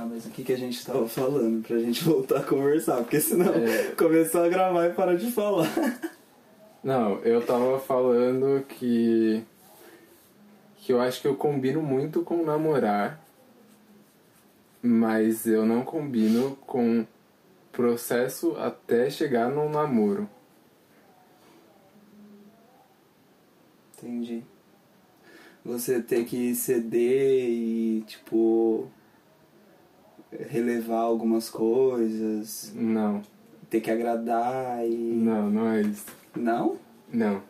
Tá, mas o que, que a gente tava falando pra gente voltar a conversar? Porque senão É. começou a gravar e para de falar. Não, eu tava falando que. que eu acho que eu combino muito com namorar, mas eu não combino com processo até chegar no namoro. Entendi. Você ter que ceder e, tipo, relevar algumas coisas, Não, ter que agradar e. não, não é isso. Não? Não.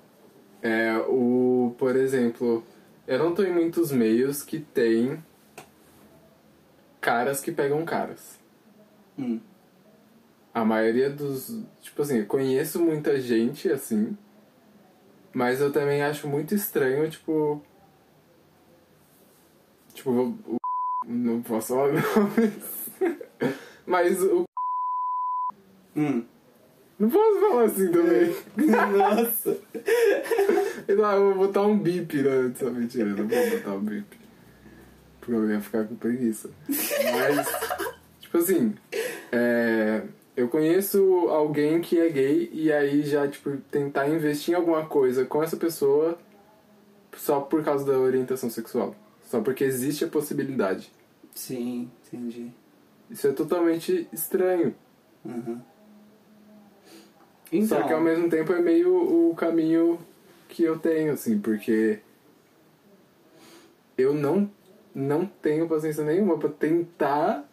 É o. Por exemplo, eu não tô em muitos meios que tem caras que pegam caras. Hum. A maioria dos. Tipo assim, eu conheço muita gente assim. Mas eu também acho muito estranho, tipo. Tipo. Não posso falar nomes. Mas o. Hum. Não posso falar assim também. Nossa! Não, eu vou botar um bip, né? Essa mentira, não vou botar um bip. Porque eu ia ficar com preguiça. Mas, tipo assim, é, eu conheço alguém que é gay e aí já, tipo, tentar investir em alguma coisa com essa pessoa só por causa da orientação sexual. Só porque existe a possibilidade. Sim, entendi. Isso é totalmente estranho. Uhum. Só que ao mesmo tempo é meio o caminho que eu tenho, assim, porque eu não, não tenho paciência nenhuma pra tentar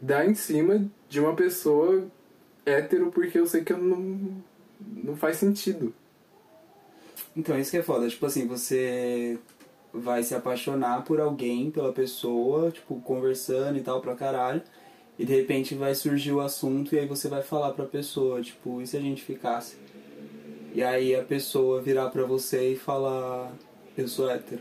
dar em cima de uma pessoa hétero porque eu sei que eu não, não faz sentido. Então, isso que é foda. Tipo assim, você vai se apaixonar por alguém, pela pessoa, tipo, conversando e tal pra caralho. E de repente vai surgir o assunto e aí você vai falar pra pessoa, tipo, e se a gente ficasse? E aí a pessoa virar pra você e falar, eu sou hétero.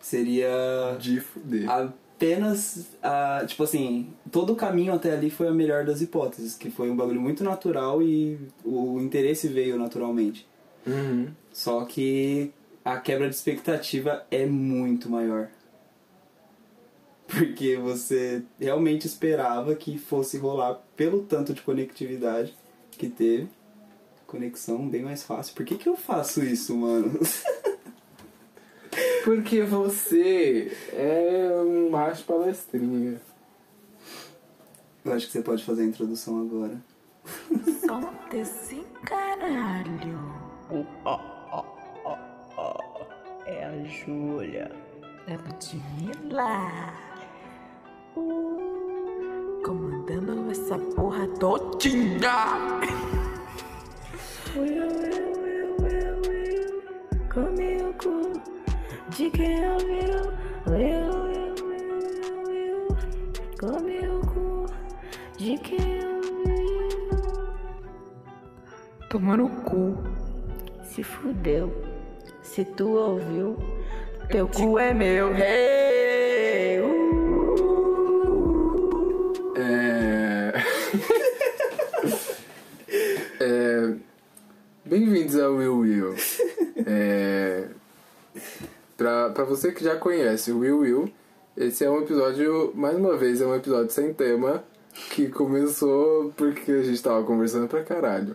Seria De fuder. apenas a, tipo assim, todo o caminho até ali foi a melhor das hipóteses, que foi um bagulho muito natural e o interesse veio naturalmente. Uhum. Só que a quebra de expectativa é muito maior. Porque você realmente esperava que fosse rolar pelo tanto de conectividade que teve. Conexão bem mais fácil. Por que, que eu faço isso, mano? Porque você é um macho palestrinha. Eu acho que você pode fazer a introdução agora. Solta esse caralho. É a Júlia. É Ludmilla. Comandando essa porra todinha. Come o cu de quem ouviu. Eu, eu, eu, eu. Come o cu de quem ouviu. Toma no cu. Se fudeu. Se tu ouviu, Teu cu é meu. Hey! Uh! É. é... Bem-vindos ao Will Will. É... Pra, pra você que já conhece o Will Will, esse é um episódio, mais uma vez, é um episódio sem tema que começou porque a gente tava conversando pra caralho.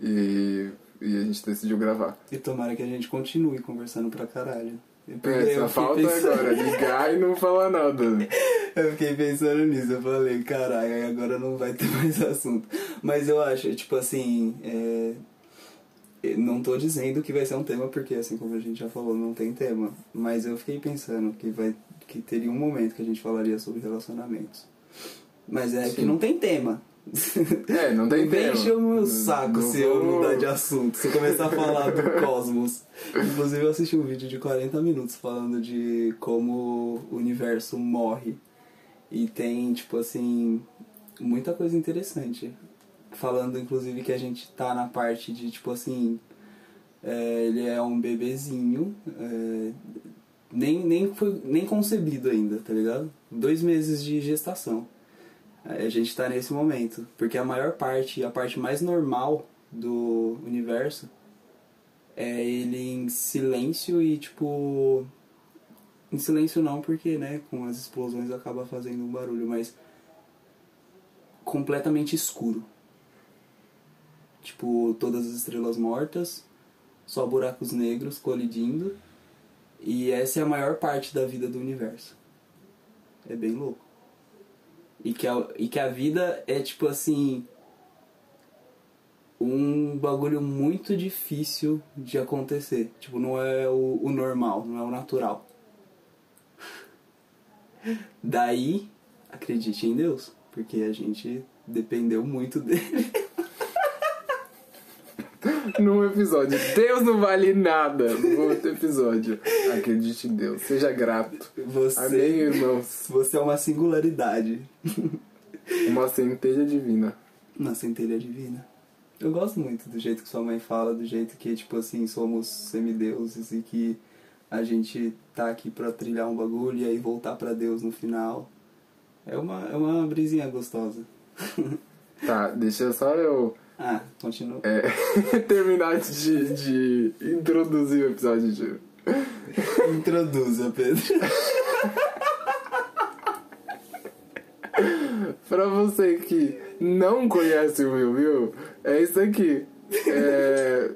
E, e a gente decidiu gravar. E tomara que a gente continue conversando pra caralho. É, só falta pensando- agora ligar e não falar nada. Eu fiquei pensando nisso, eu falei, caralho, agora não vai ter mais assunto. Mas eu acho, tipo assim, é... não tô dizendo que vai ser um tema, porque assim como a gente já falou, não tem tema. Mas eu fiquei pensando que, vai... que teria um momento que a gente falaria sobre relacionamentos. Mas é que Sim. não tem tema. É, não tem tema. encher o meu saco Não se eu mudar de assunto, se eu começar a falar do cosmos. Inclusive eu assisti um vídeo de 40 minutos falando de como o universo morre. E tem, tipo assim, muita coisa interessante. Falando, inclusive, que a gente tá na parte de, tipo assim, é, ele é um bebezinho, é, nem, nem, foi, nem concebido ainda, tá ligado? Dois meses de gestação. A gente tá nesse momento. Porque a maior parte, a parte mais normal do universo é ele em silêncio e, tipo, Em silêncio não, porque, né, com as explosões acaba fazendo um barulho, mas completamente escuro. Tipo, todas as estrelas mortas, só buracos negros colidindo. E essa é a maior parte da vida do universo. É bem louco. E que a, e que a vida é tipo assim. Um bagulho muito difícil de acontecer. Tipo, não é o, o normal, não é o natural. Daí, acredite em Deus, porque a gente dependeu muito dele. Num episódio. Deus não vale nada. No outro episódio. Acredite em Deus. Seja grato. Você, Amém, irmãos. você é uma singularidade. Uma centelha divina. Uma centelha divina. Eu gosto muito do jeito que sua mãe fala, do jeito que, tipo assim, somos semideuses e que a gente tá aqui pra trilhar um bagulho e aí voltar pra Deus no final. É uma, é uma brisinha gostosa. Tá, deixa só eu Ah, continua. é, terminar de, de introduzir o episódio de. Introduza, Pedro. Pra você que não conhece o Will Will, é isso aqui. É,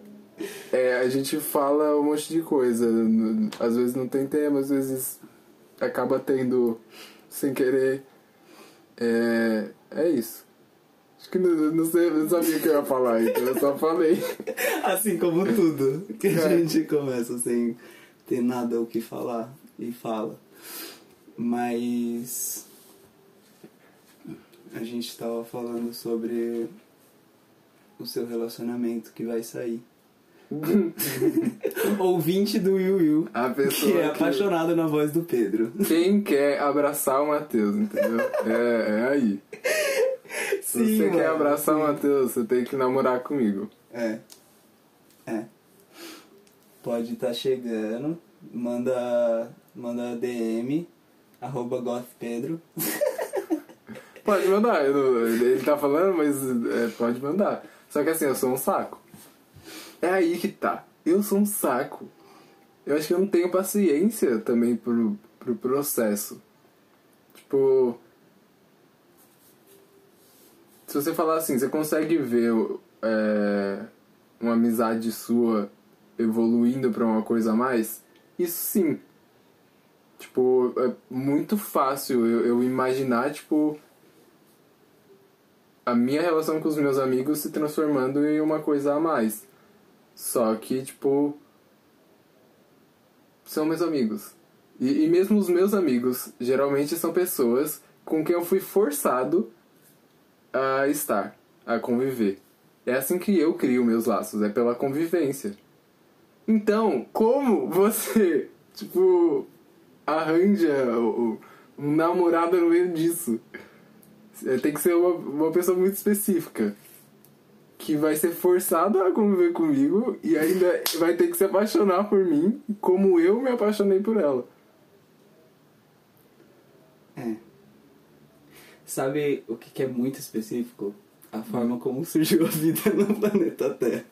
é, a gente fala um monte de coisa. Às vezes não tem tema, às vezes acaba tendo sem querer. É, é isso. Acho que não, não, sei, não sabia o que eu ia falar, então eu só falei. Assim como tudo que a É. gente começa sem ter nada o que falar e fala. Mas a gente tava falando sobre o seu relacionamento que vai sair. Ouvinte do Will Will, A pessoa que é apaixonado na voz do Pedro. Quem quer abraçar o Matheus, entendeu? É, é aí. Se Sim, você quer mano, abraçar o. Matheus, você tem que namorar comigo. É. É. Pode estar chegando. Manda. Manda DM. Arroba gothpedro. Pode mandar, não- ele tá falando, mas é, pode mandar. Só que assim, eu sou um saco. É aí que tá. Eu sou um saco. Eu acho que eu não tenho paciência também pro, pro processo. Tipo. Se você falar assim, você consegue ver é, uma amizade sua evoluindo pra uma coisa a mais? Isso sim. Tipo, é muito fácil eu, eu imaginar, tipo, a minha relação com os meus amigos se transformando em uma coisa a mais. Só que, tipo, são meus amigos. E, e mesmo os meus amigos, geralmente são pessoas com quem eu fui forçado a estar, a conviver. É assim que eu crio meus laços, é pela convivência. Então, como você, tipo, arranja um namorado no meio disso? É, Tem que ser uma, uma pessoa muito específica. Que vai ser forçada a conviver comigo e ainda vai ter que se apaixonar por mim como eu me apaixonei por ela. É. Sabe o que é muito específico? A forma como surgiu a vida no planeta Terra.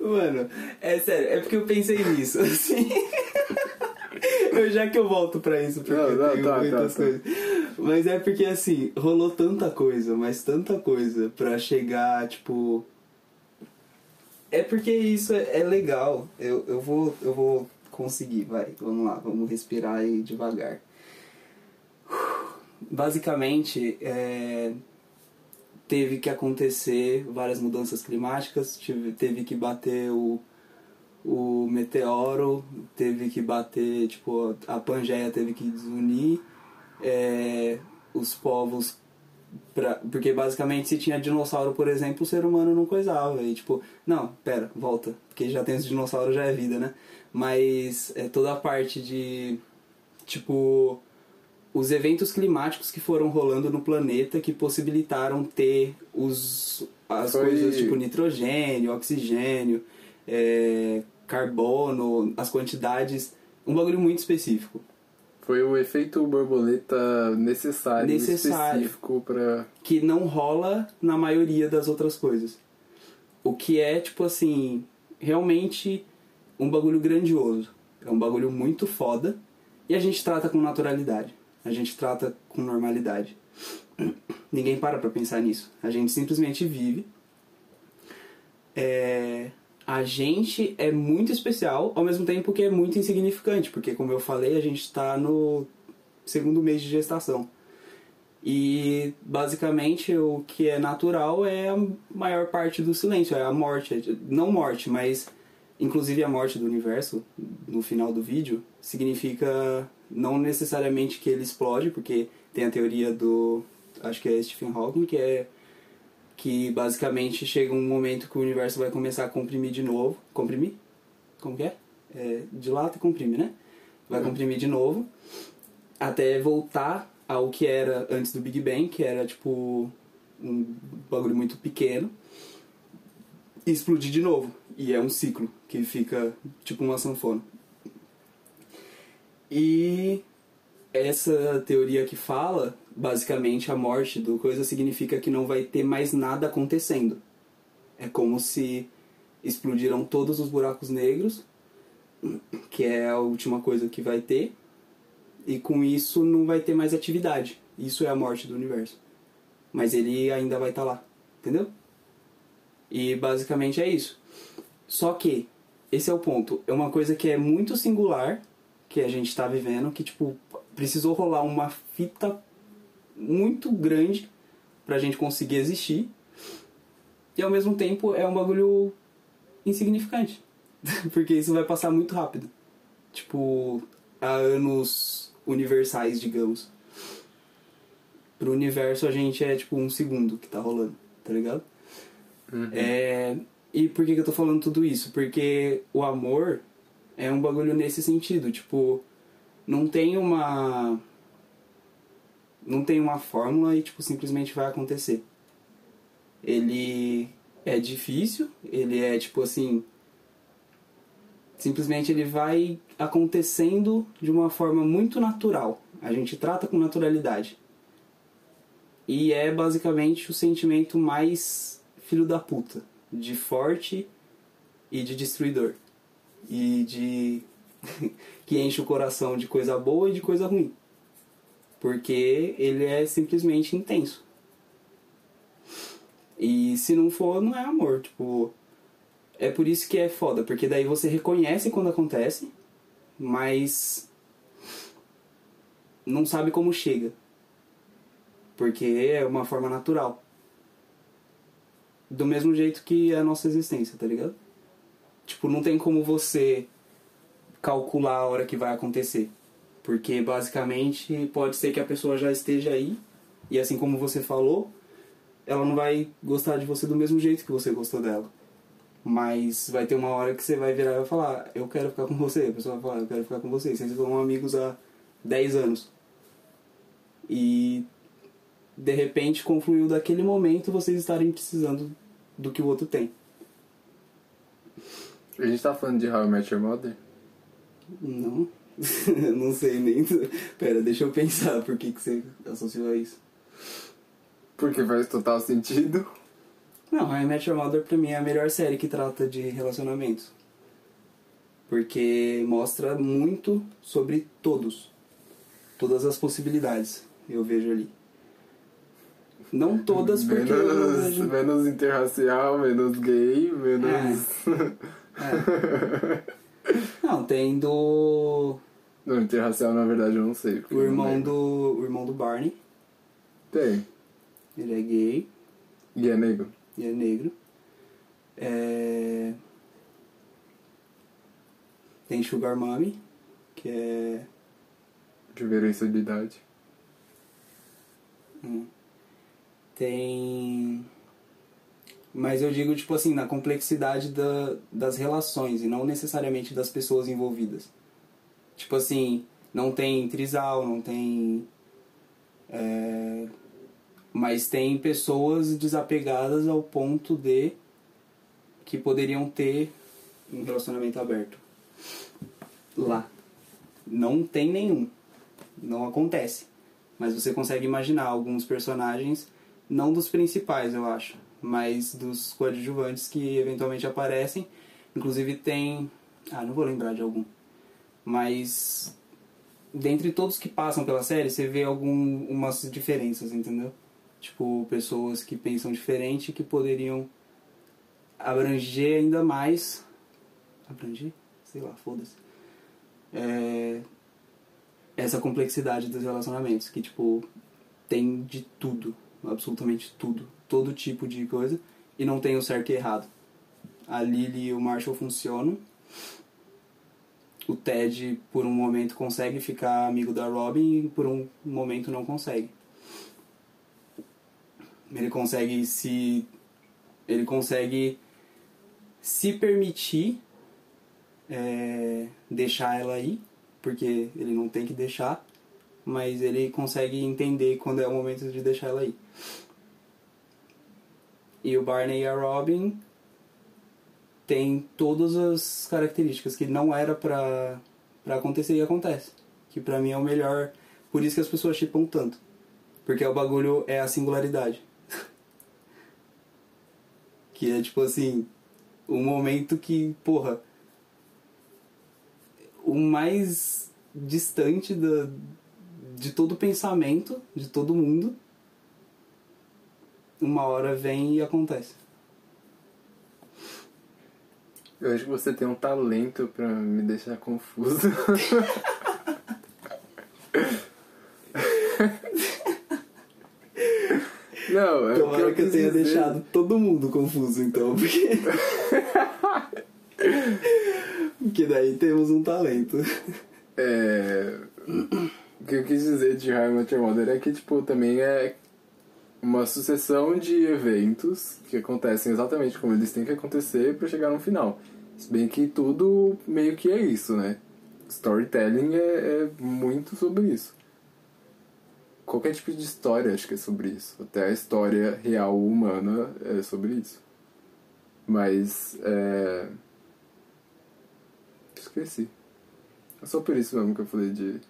Mano, é sério, é porque eu pensei nisso, assim. eu, já que eu volto pra isso, porque Não, não, eu tenho tá, muitas tá, tá. coisas. Mas é porque, assim, rolou tanta coisa, mas tanta coisa pra chegar, tipo. É porque isso é, é legal. Eu, eu, vou, eu vou conseguir, vai. Vamos lá, vamos respirar aí devagar. Basicamente, é, teve que acontecer várias mudanças climáticas, tive, teve que bater o, o meteoro, teve que bater, tipo, a Pangeia teve que desunir, é, os povos. Pra, porque basicamente se tinha dinossauro, por exemplo, o ser humano não coisava. E tipo, não, pera, volta. Porque já tem os dinossauros, já é vida, né? Mas é toda a parte de. Tipo. Os eventos climáticos que foram rolando no planeta que possibilitaram ter os, as Foi- coisas tipo nitrogênio, oxigênio, é, carbono, as quantidades. Um bagulho muito específico. Foi o efeito borboleta necessário, Necessário. específico pra. que não rola na maioria das outras coisas. O que é, tipo assim, realmente um bagulho grandioso. É um bagulho muito foda E a gente trata com naturalidade. A gente trata com normalidade. Ninguém para pra pensar nisso. A gente simplesmente vive. É, a gente é muito especial, ao mesmo tempo que é muito insignificante, porque, como eu falei, a gente está no segundo mês de gestação. E basicamente o que é natural é a maior parte do silêncio, é a morte. Não morte, mas inclusive a morte do universo, no final do vídeo, significa não necessariamente que ele explode, porque tem a teoria do. Acho que é Stephen Hawking, que é que basicamente chega um momento que o universo vai começar a comprimir de novo. Comprimir? Como que é? é dilata e comprime, né? Vai comprimir de novo até voltar ao que era antes do Big Bang, que era tipo um bagulho muito pequeno, e explodir de novo. E é um ciclo que fica tipo uma sanfona. E essa teoria que fala, basicamente, a morte do coisa significa que não vai ter mais nada acontecendo. É como se explodiram todos os buracos negros, que é a última coisa que vai ter, e com isso não vai ter mais atividade. Isso é a morte do universo. Mas ele ainda vai estar lá, entendeu? E basicamente é isso. Só que esse é o ponto. É uma coisa que é muito singular que a gente está vivendo, que tipo precisou rolar uma fita muito grande pra gente conseguir existir. E ao mesmo tempo é um bagulho insignificante. Porque isso vai passar muito rápido. Tipo, há anos universais, digamos. Pro universo a gente é tipo um segundo que tá rolando, tá ligado? É, e por que, que eu tô falando tudo isso? Porque o amor é um bagulho nesse sentido, tipo, não tem uma. Não tem uma fórmula e tipo, simplesmente vai acontecer. Ele é difícil, ele é tipo assim. Simplesmente ele vai acontecendo de uma forma muito natural. A gente trata com naturalidade. E é basicamente o sentimento mais filho da puta, de forte e de destruidor. E de que enche o coração de coisa boa e de coisa ruim. Porque ele é simplesmente intenso. E se não for, não é amor, tipo, é por isso que é foda, porque daí você reconhece quando acontece, mas não sabe como chega. Porque é uma forma natural. Do mesmo jeito que a nossa existência, tá ligado? Tipo, não tem como você calcular a hora que vai acontecer. Porque basicamente pode ser que a pessoa já esteja aí, e assim como você falou, ela não vai gostar de você do mesmo jeito que você gostou dela. Mas vai ter uma hora que você vai virar e vai falar, eu quero ficar com você. A pessoa vai falar, eu quero ficar com você. Vocês são amigos há 10 anos. E de repente confluiu daquele momento vocês estarem precisando do que o outro tem. A gente tá falando de How I Met Your Mother? Não. não sei nem. Pera, deixa eu pensar por que, que você associou a isso. Porque faz total sentido. Não, How I Met Your Mother pra mim é a melhor série que trata de relacionamentos. Porque mostra muito sobre todos. Todas as possibilidades eu vejo ali. Não todas porque Menos, vejo... menos interracial, menos gay, menos. É. Não, tem do. Não, interracial na verdade eu não sei. O não irmão do. O irmão do Barney. Tem. Ele é gay E é negro. e é negro. É... Tem Sugar Mommy, que é. Diferença de idade. hum, Tem. Mas eu digo, tipo assim, na complexidade da, das relações e não necessariamente das pessoas envolvidas. Tipo assim, não tem trisal, não tem. é, mas tem pessoas desapegadas ao ponto de que poderiam ter um relacionamento aberto. Lá. Não tem nenhum. Não acontece. Mas você consegue imaginar alguns personagens, não dos principais, eu acho, mas dos coadjuvantes que eventualmente aparecem. Inclusive tem. Ah, não vou lembrar de algum. Mas dentre todos que passam pela série, você vê algumas diferenças, entendeu? Tipo, pessoas que pensam diferente que poderiam abranger ainda mais. Abranger? Sei lá, foda-se. É, essa complexidade dos relacionamentos, que, tipo, tem de tudo, absolutamente tudo, todo tipo de coisa, e não tem o certo e errado. A Lily e o Marshall funcionam. O Ted, por um momento, consegue ficar amigo da Robin e por um momento não consegue. Ele consegue se. Ele consegue se permitir é, deixar ela ir, porque ele não tem que deixar, mas ele consegue entender quando é o momento de deixar ela ir. E o Barney e a Robin tem todas as características que não era pra, pra acontecer e acontece. Que pra mim é o melhor. Por isso que as pessoas chipam tanto. Porque o bagulho é a singularidade. que é tipo assim. O momento que, porra. O mais distante da, de todo pensamento, de todo mundo. Uma hora vem e acontece. Eu acho que você tem um talento pra me deixar confuso. Não, é o que Tomara eu que eu tenha dizer. deixado todo mundo confuso, então, porque. porque daí temos um talento. É... O que eu quis dizer de Met Your Mother é que, tipo, também é uma sucessão de eventos que acontecem exatamente como eles têm que acontecer pra chegar no final. Se bem que tudo meio que é isso, né? Storytelling é, é muito sobre isso. Qualquer tipo de história acho que é sobre isso. Até a história real humana é sobre isso. Mas, é... Esqueci. É só por isso mesmo que eu falei de,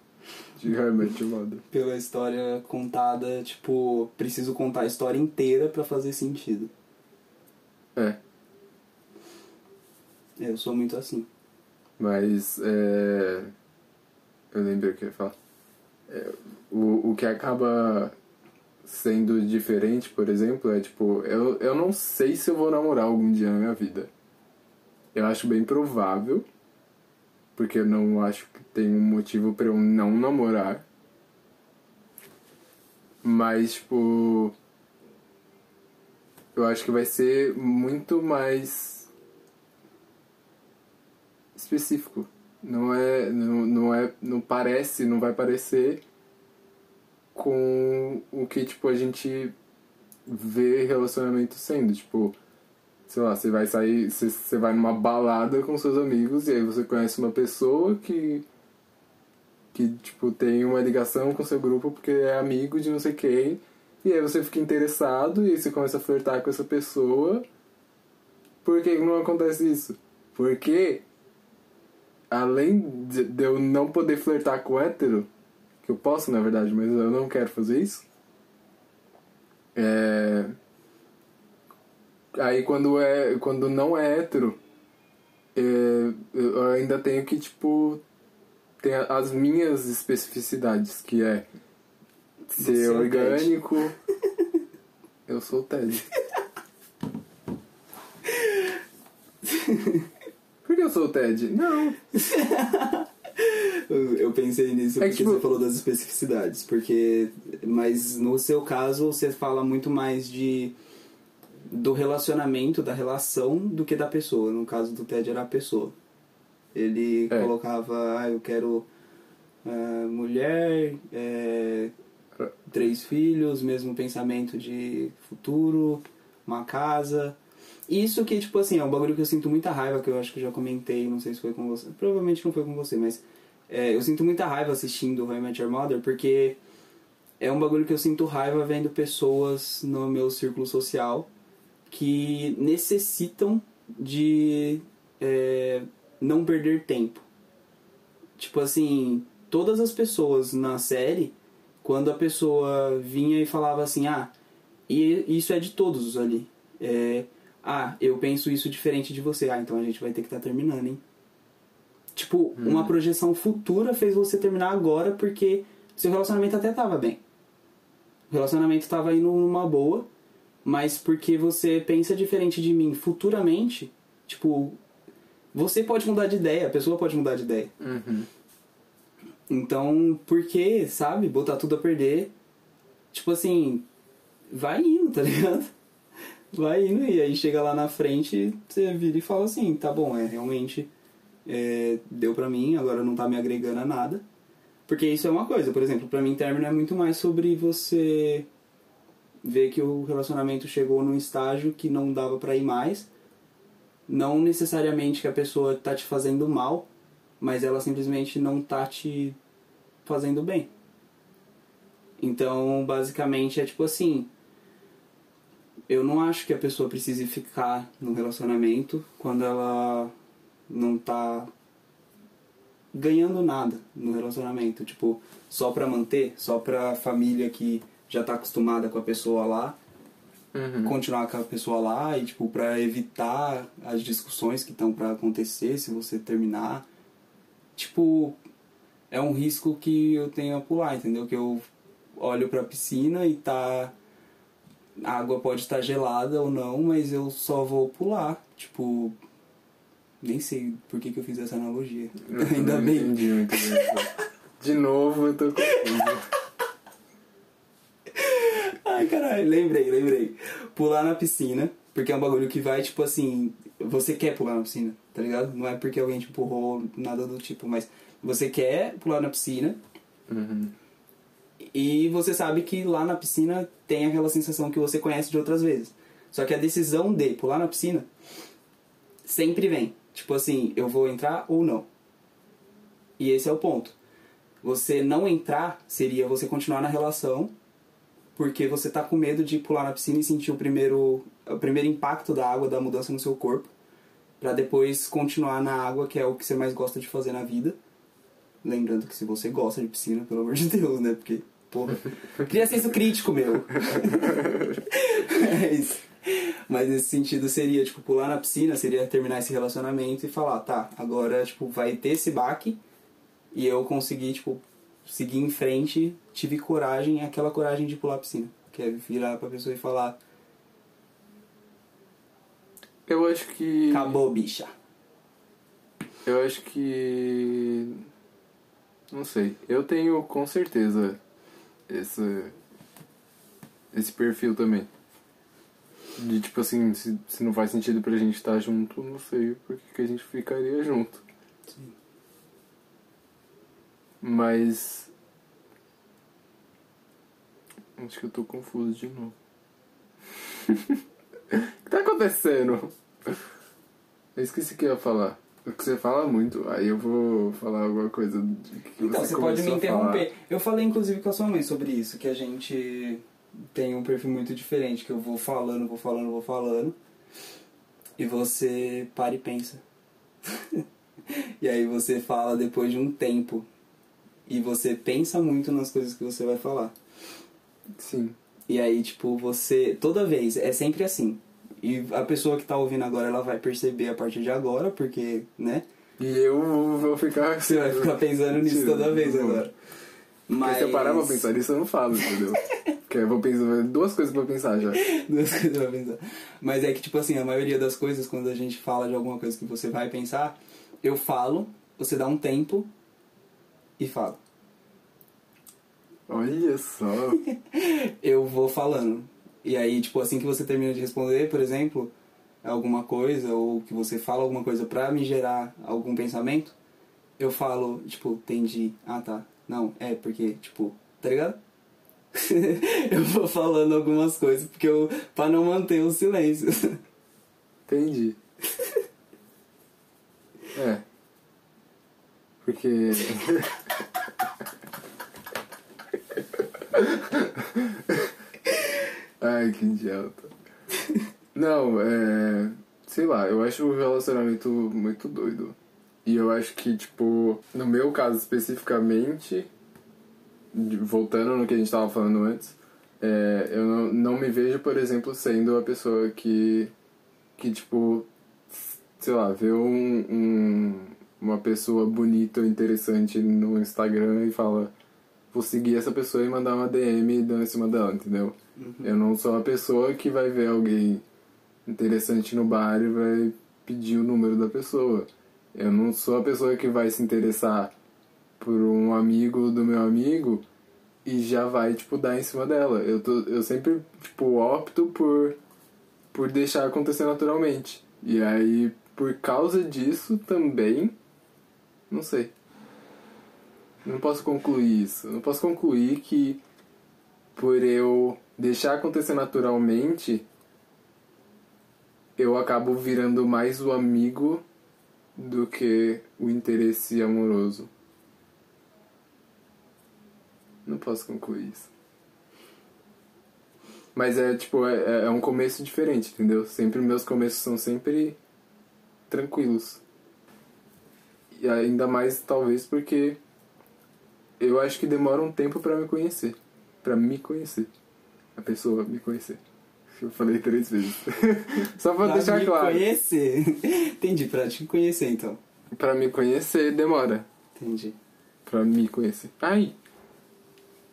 de How I Met Your Mother. Pela história contada, tipo, preciso contar a história inteira pra fazer sentido. É, Eu sou muito assim. mas é... eu lembrei o que eu ia falar. É, o, o que acaba sendo diferente, por exemplo, é tipo, eu, eu não sei se eu vou namorar algum dia na minha vida. Eu acho bem provável, porque eu não acho que tem um motivo pra eu não namorar. Mas, tipo. Eu acho que vai ser muito mais específico. Não é. Não, não é. Não parece, não vai parecer com o que, tipo, a gente vê relacionamento sendo. Tipo, sei lá, você vai sair, você, você vai numa balada com seus amigos e aí você conhece uma pessoa que que tipo tem uma ligação com seu grupo porque é amigo de não sei quem e aí você fica interessado e aí você começa a flertar com essa pessoa. Por que não acontece isso? Porque além de eu não poder flertar com hétero, que eu posso na verdade, mas eu não quero fazer isso. É... Aí quando é quando não é hétero, é, eu ainda tenho que tipo ter as minhas especificidades, que é Você ser é o orgânico. Eu sou o Ted. Por que eu sou o Ted? Não. Eu, pensei nisso É porque que, tipo- você falou das especificidades. Porque. Mas no seu caso você fala muito mais de. Do relacionamento, da relação, do que da pessoa. No caso do Ted era a pessoa. Ele É. colocava, ah, eu quero ah, mulher, é, três filhos, mesmo pensamento de futuro, uma casa. Isso que, tipo assim, é um bagulho que eu sinto muita raiva, que eu acho que eu já comentei, não sei se foi com você. Provavelmente não foi com você, mas é, eu sinto muita raiva assistindo How I Met Your Mother, porque é um bagulho que eu sinto raiva vendo pessoas no meu círculo social que necessitam de é, não perder tempo. Tipo assim, todas as pessoas na série, quando a pessoa vinha e falava assim, ah, e isso é de todos ali. É, ah, eu penso isso diferente de você. Ah, então a gente vai ter que estar terminando, hein? Tipo, uma projeção futura fez você terminar agora porque seu relacionamento até tava bem. O relacionamento tava indo numa boa, mas porque você pensa diferente de mim futuramente, tipo, você pode mudar de ideia, a pessoa pode mudar de ideia. Uhum. Então, por que, sabe, botar tudo a perder? Tipo assim, vai indo, tá ligado? Vai indo e aí chega lá na frente, você vira e fala assim, tá bom, é realmente é, deu pra mim, agora não tá me agregando a nada. Porque isso é uma coisa, por exemplo, pra mim término é muito mais sobre você ver que o relacionamento chegou num estágio que não dava pra ir mais. Não necessariamente que a pessoa tá te fazendo mal, mas ela simplesmente não tá te fazendo bem. Então, basicamente é tipo assim, eu não acho que a pessoa precise ficar no relacionamento quando ela não tá ganhando nada no relacionamento, tipo, só pra manter, só pra família que já tá acostumada com a pessoa lá, Uhum. continuar com a pessoa lá e tipo para evitar as discussões que estão para acontecer se você terminar. Tipo, é um risco que eu tenho a pular, entendeu? Que eu olho pra piscina e tá a água pode estar gelada ou não, mas eu só vou pular, tipo, nem sei por que, que eu fiz essa analogia. Ainda não bem. entendi bem. De novo, eu tô confuso. Caralho, lembrei, lembrei. Pular na piscina, porque é um bagulho que vai, tipo assim, você quer pular na piscina, tá ligado? Não é porque alguém te empurrou, nada do tipo, mas você quer pular na piscina Uhum. e você sabe que lá na piscina tem aquela sensação que você conhece de outras vezes. Só que a decisão de pular na piscina sempre vem. Tipo assim, eu vou entrar ou não. E esse é o ponto. Você não entrar seria você continuar na relação porque você tá com medo de pular na piscina e sentir o primeiro, o primeiro impacto da água, da mudança no seu corpo, Pra depois continuar na água, que é o que você mais gosta de fazer na vida. Lembrando que se você gosta de piscina, pelo amor de Deus, né? Porque, porra, cria senso crítico, meu. é isso. Mas nesse sentido seria, tipo, pular na piscina, seria terminar esse relacionamento e falar, tá, agora, tipo, vai ter esse baque e eu consegui, tipo, seguir em frente, tive coragem, aquela coragem de pular a piscina. Que é virar pra pessoa e falar, Eu acho que. acabou, bicha. Eu acho que. Não sei. Eu tenho com certeza esse. Esse perfil também. De tipo assim, se, se não faz sentido pra gente estar junto, não sei por que, que a gente ficaria junto. Sim. Mas. Acho que eu tô confuso de novo. o que tá acontecendo? Eu esqueci o que eu ia falar. O que você fala muito, aí eu vou falar alguma coisa de que Então, você você pode me interromper. Eu falei inclusive com a sua mãe sobre isso, que a gente tem um perfil muito diferente, que eu vou falando, vou falando, vou falando. E você para e pensa. e aí você fala depois de um tempo. E você pensa muito nas coisas que você vai falar. Sim. E aí, tipo, você. Toda vez, é sempre assim. E a pessoa que tá ouvindo agora, ela vai perceber a partir de agora, porque, né? E eu vou ficar. Você vai ficar pensando nisso Mentira, toda vez não agora. Porque Mas. se eu parar pra pensar nisso, eu não falo, entendeu? Porque eu vou pensar duas coisas pra pensar já. Duas coisas pra pensar. Mas é que, tipo assim, a maioria das coisas, quando a gente fala de alguma coisa que você vai pensar, eu falo, você dá um tempo e fala. Olha só. Eu vou falando. E aí, tipo, assim que você termina de responder, por exemplo, alguma coisa, ou que você fala alguma coisa pra me gerar algum pensamento, eu falo, tipo, entendi. Ah, tá. Não, é porque, tipo, tá ligado? eu vou falando algumas coisas porque eu para não manter o silêncio. Entendi. É. Porque. Ai, que idiota. Não, é. Sei lá, eu acho o relacionamento muito doido. E eu acho que, tipo, no meu caso especificamente, voltando no que a gente tava falando antes, é, eu não, não me vejo, por exemplo, sendo a pessoa que, que tipo, sei lá, vê um, um, uma pessoa bonita ou interessante no Instagram e fala vou seguir essa pessoa e mandar uma DM dando em cima dela, entendeu? Eu não sou a pessoa que vai ver alguém interessante no bar e vai pedir o número da pessoa. Eu não sou a pessoa que vai se interessar por um amigo do meu amigo e já vai, tipo, dar em cima dela. Eu, tô, eu sempre, tipo, opto por, por deixar acontecer naturalmente. E aí, por causa disso também, não sei. Não posso concluir isso. Não posso concluir que por eu deixar acontecer naturalmente, eu acabo virando mais o amigo do que o interesse amoroso. Não posso concluir isso. Mas é tipo, é, é um começo diferente, entendeu? Sempre meus começos são sempre tranquilos. E ainda mais talvez porque eu acho que demora um tempo pra me conhecer. Pra me conhecer. A pessoa me conhecer. Eu falei três vezes. Só pra, Pra deixar me claro. conhecer. Entendi, pra te conhecer então. Pra me conhecer demora. Entendi. Pra me conhecer. Ai!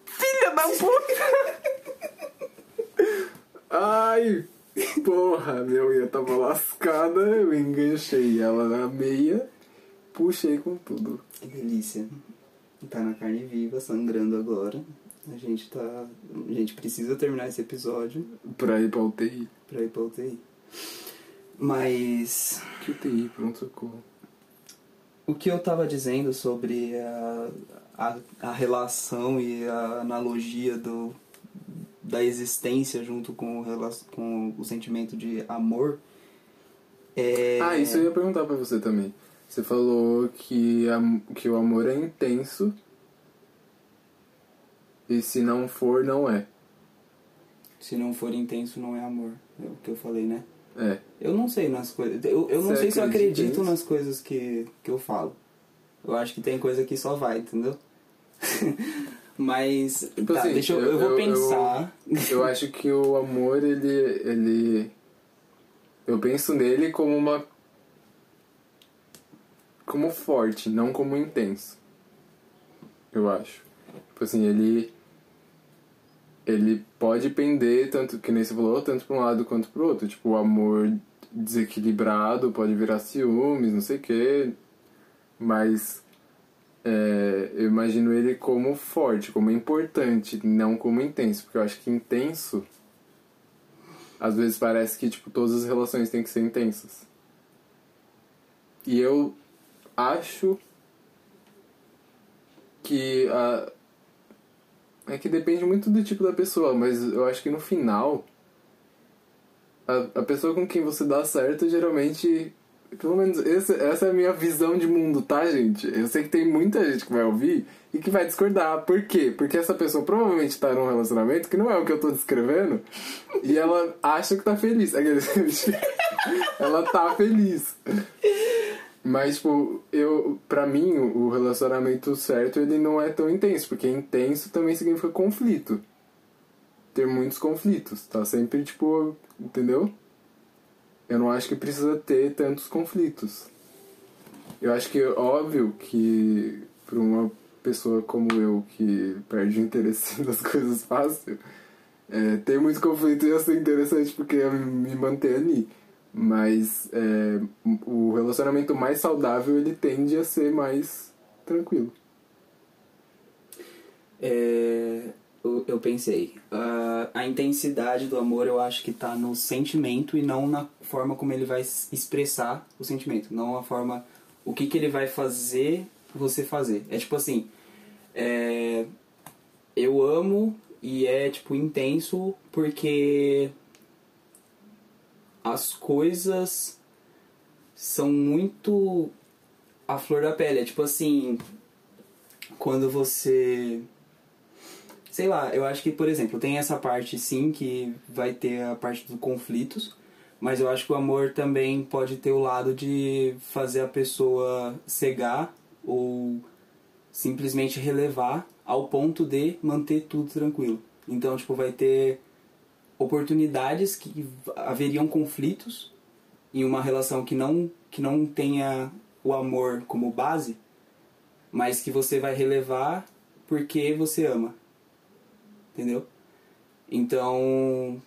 Filha da puta! Ai! Porra, minha unha tava lascada, eu enganchei ela na meia, puxei com tudo. Que delícia. Tá na carne viva, sangrando agora. A gente tá. A gente precisa terminar esse episódio Pra ir pra UTI. pra ir pra UTI. Mas. Que UTI, pronto socorro. O que eu tava dizendo sobre a, a, a relação e a analogia do, da existência junto com o, com o sentimento de amor é. Ah, isso eu ia perguntar pra você também. Você falou que, am- que o amor é intenso. E se não for, não é. Se não for intenso, não é amor. É o que eu falei, né? É. Eu não sei nas coisas. Eu, eu não Você sei se eu acredito nas coisas que, que eu falo. Eu acho que tem coisa que só vai, entendeu? Mas. Tipo tá, assim, deixa eu, eu- eu vou eu- pensar. Eu acho que o amor, ele. ele eu penso nele como uma. Como forte, não como intenso. Eu acho. Tipo assim, ele. Ele pode pender, tanto que nem você falou, tanto pra um lado quanto pro outro. Tipo, o amor desequilibrado pode virar ciúmes, não sei o quê. Mas. é, eu imagino ele como forte, como importante, não como intenso. Porque eu acho que intenso. Às vezes parece que tipo, todas as relações têm que ser intensas. E eu acho que a. É que depende muito do tipo da pessoa, mas eu acho que no final. A, a pessoa com quem você dá certo geralmente. Pelo menos essa, essa é a minha visão de mundo, tá, gente? Eu sei que tem muita gente que vai ouvir e que vai discordar. Por quê? Porque essa pessoa provavelmente tá num relacionamento que não é o que eu tô descrevendo e ela acha que tá feliz. Aqueles- ela tá feliz. Mas, tipo, eu, pra mim, o relacionamento certo, ele não é tão intenso, porque intenso também significa conflito. Ter muitos conflitos, tá sempre, tipo, entendeu? Eu não acho que precisa ter tantos conflitos. Eu acho que é óbvio que pra uma pessoa como eu, que perde o interesse nas coisas fácil, é, ter muito conflito ia ser interessante porque ia me manter ali. Mas é, o relacionamento mais saudável ele tende a ser mais tranquilo. É, eu, pensei. ah, a intensidade do amor eu acho que tá no sentimento e não na forma como ele vai expressar o sentimento. Não a forma. O que, que ele vai fazer você fazer. É tipo assim. é, eu amo e é tipo intenso porque as coisas são muito a flor da pele. É tipo assim, quando você. Sei lá, eu acho que, por exemplo, tem essa parte sim que vai ter a parte dos conflitos, mas eu acho que o amor também pode ter o lado de fazer a pessoa cegar ou simplesmente relevar ao ponto de manter tudo tranquilo. Então, tipo, vai ter oportunidades que haveriam conflitos em uma relação que não que não tenha o amor como base, mas que você vai relevar porque você ama. Entendeu? Então,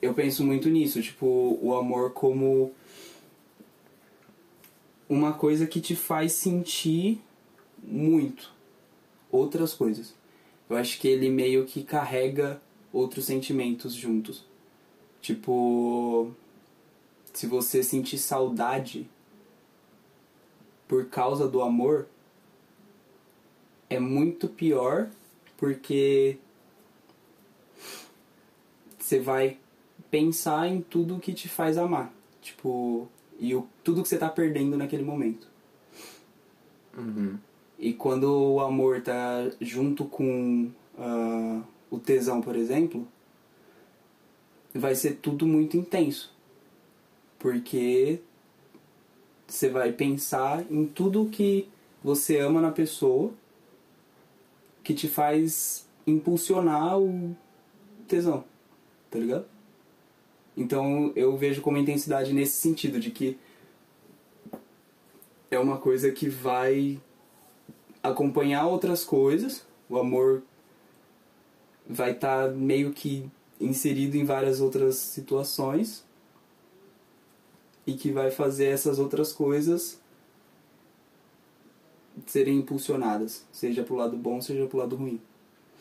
eu penso muito nisso, tipo, o amor como uma coisa que te faz sentir muito outras coisas. Eu acho que ele meio que carrega outros sentimentos juntos. Tipo, se você sentir saudade por causa do amor, é muito pior porque você vai pensar em tudo que te faz amar. Tipo, e o, tudo que você tá perdendo naquele momento. Uhum. E quando o amor tá junto com ah, o tesão, por exemplo, vai ser tudo muito intenso. Porque você vai pensar em tudo que você ama na pessoa que te faz impulsionar o tesão, tá ligado? Então eu vejo como intensidade nesse sentido, de que é uma coisa que vai acompanhar outras coisas, o amor vai estar meio que inserido em várias outras situações e que vai fazer essas outras coisas serem impulsionadas, seja pro lado bom, seja pro lado ruim.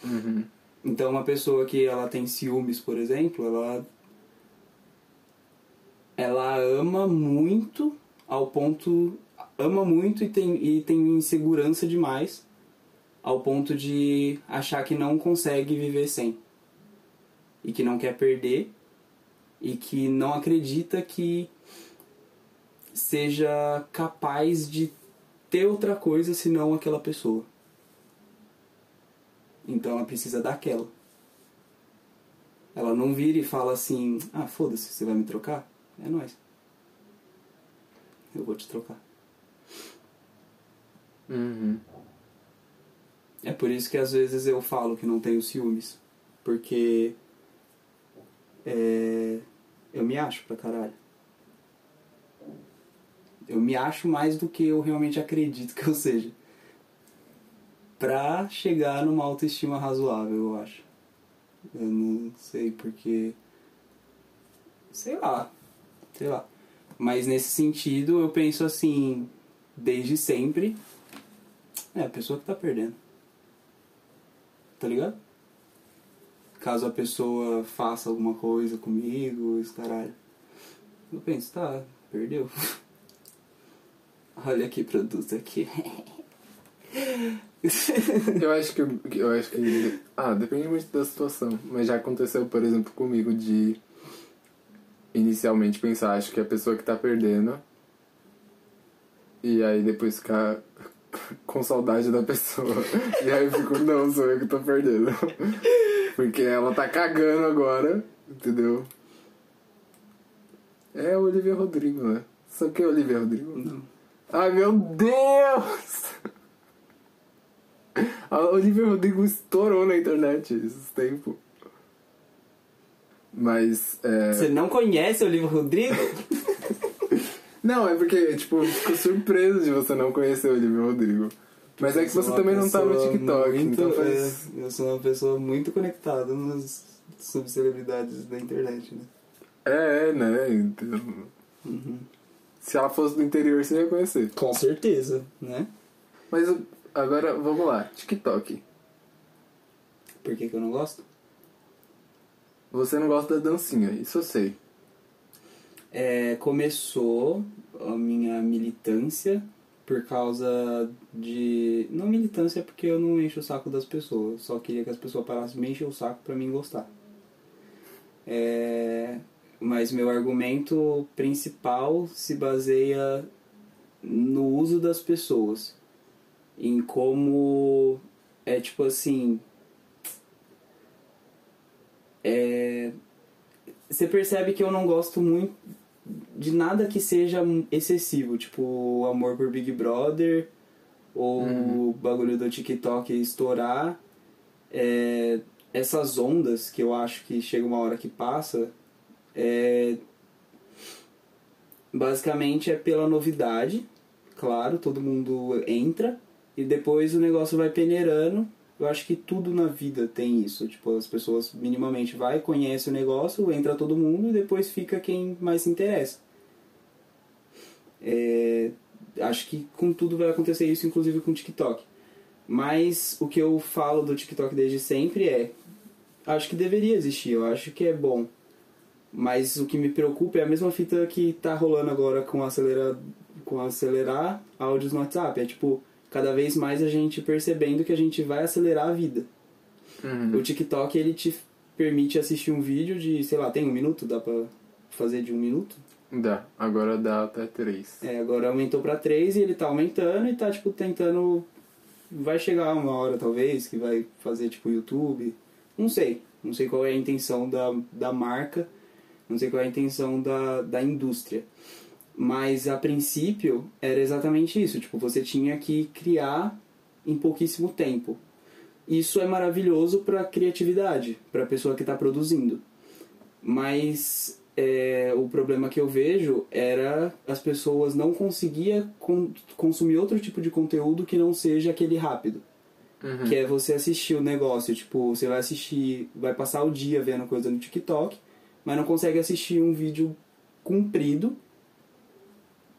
Uhum. Então uma pessoa que ela tem ciúmes, por exemplo, ela ela ama muito ao ponto ama muito e tem e tem insegurança demais ao ponto de achar que não consegue viver sem e que não quer perder e que não acredita que seja capaz de ter outra coisa senão aquela pessoa. Então ela precisa daquela. Ela não vira e fala assim: "Ah, foda-se, você vai me trocar?" É nóis. Eu vou te trocar. Uhum. É por isso que às vezes eu falo que não tenho ciúmes. Porque é, eu me acho pra caralho. Eu me acho mais do que eu realmente acredito que eu seja. Pra chegar numa autoestima razoável, eu acho. Eu não sei porque. Sei lá. Sei lá. Mas nesse sentido eu penso assim, desde sempre. É a pessoa que tá perdendo. Tá ligado? Caso a pessoa faça alguma coisa comigo, esse caralho. Eu penso, tá, perdeu. Olha que produto aqui. Eu acho que. Eu acho que. Ah, depende muito da situação. Mas já aconteceu, por exemplo, comigo de inicialmente pensar, acho que é a pessoa que tá perdendo. E aí depois ficar com saudade da pessoa. E aí eu fico, não, sou eu que tô perdendo. Porque ela tá cagando agora, entendeu? É o Olivia Rodrigo, né? Sabe quem é o Olivia Rodrigo? Não. Ai meu Deus! A Olivia Rodrigo estourou na internet esses tempos. Mas. É... Você não conhece o Olivia Rodrigo? Não, é porque, tipo, fico surpreso de você não conhecer o Olivia Rodrigo. Mas é que você também não tá no TikTok, muito- então faz. é, eu sou uma pessoa muito conectada nas subcelebridades da internet, né? É, é, né? Então. Uhum. Se ela fosse do interior, você ia conhecer. Com certeza, né? Mas agora, vamos lá. TikTok. Por que, que eu não gosto? Você não gosta da dancinha, isso eu sei. É, começou a minha militância por causa de. Não militância porque eu não encho o saco das pessoas, só queria que as pessoas parassem me encher o saco pra mim gostar. É, mas meu argumento principal se baseia no uso das pessoas. Em como é tipo assim. É, você percebe que eu não gosto muito de nada que seja excessivo, tipo o amor por Big Brother ou o bagulho do TikTok estourar. É, essas ondas que eu acho que chega uma hora que passa, é, basicamente é pela novidade claro, todo mundo entra e depois o negócio vai peneirando. Eu acho que tudo na vida tem isso. Tipo, as pessoas minimamente vai, conhece o negócio, entra todo mundo e depois fica quem mais se interessa. É, acho que com tudo vai acontecer isso, inclusive com o TikTok. Mas o que eu falo do TikTok desde sempre é: acho que deveria existir, eu acho que é bom. Mas o que me preocupa é a mesma fita que tá rolando agora com acelera, com acelerar áudios no WhatsApp. É tipo, cada vez mais a gente percebendo que a gente vai acelerar a vida. Uhum. O TikTok ele te permite assistir um vídeo de, sei lá, tem um minuto? Dá pra fazer de um minuto? Dá, agora dá até três. É, agora aumentou pra 3 e ele tá aumentando e tá, tipo, tentando. Vai chegar uma hora, talvez, que vai fazer, tipo, YouTube. Não sei. Não sei qual é a intenção da, da marca. Não sei qual é a intenção da, da indústria. Mas, a princípio, era exatamente isso. Tipo, você tinha que criar em pouquíssimo tempo. Isso é maravilhoso pra criatividade, pra pessoa que tá produzindo. Mas é, o problema que eu vejo era as pessoas não conseguiam con- consumir outro tipo de conteúdo que não seja aquele rápido. Uhum. Que é você assistir o negócio, tipo, você vai assistir, vai passar o dia vendo coisa no TikTok, mas não consegue assistir um vídeo comprido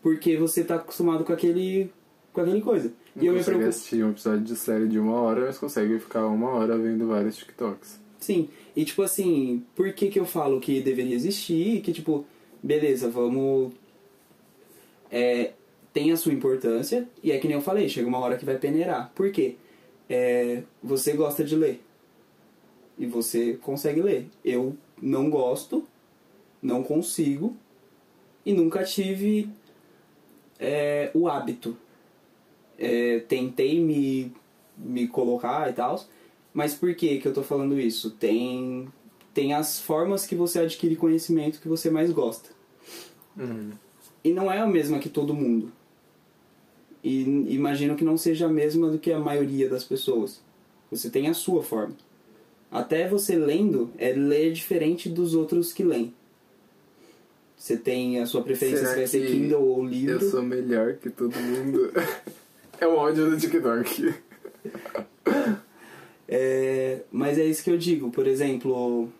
porque você tá acostumado com aquele com aquele coisa. Não e eu me preocupo. assistir um episódio de série de uma hora, mas consegue ficar uma hora vendo vários TikToks. Sim, e tipo assim, por que que eu falo que deveria existir? Que tipo, beleza, vamos. É, tem a sua importância, e é que nem eu falei, chega uma hora que vai peneirar. Por quê? É, você gosta de ler. E você consegue ler. Eu não gosto, não consigo, e nunca tive é, o hábito. É, tentei me, me colocar e tal, mas por que que eu tô falando isso? Tem, tem as formas que você adquire conhecimento que você mais gosta. Uhum. E não é a mesma que todo mundo. E imagino que não seja a mesma do que a maioria das pessoas. Você tem a sua forma. Até você lendo, é ler diferente dos outros que leem. Você tem a sua preferência Será se vai ser Kindle ou livro. Eu sou melhor que todo mundo. é o ódio do TikTok. É, mas é isso que eu digo. Por exemplo,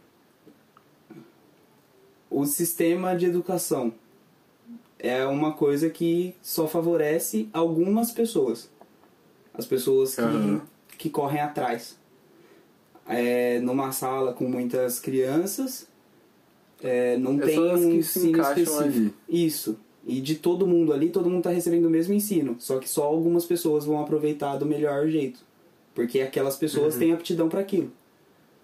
o sistema de educação é uma coisa que só favorece algumas pessoas. As pessoas que, Aham. que correm atrás. É, numa sala com muitas crianças, é, não É tem um ensino específico. ali. Isso. E de todo mundo ali, todo mundo está recebendo o mesmo ensino. Só que só algumas pessoas vão aproveitar do melhor jeito. Porque aquelas pessoas têm aptidão para aquilo.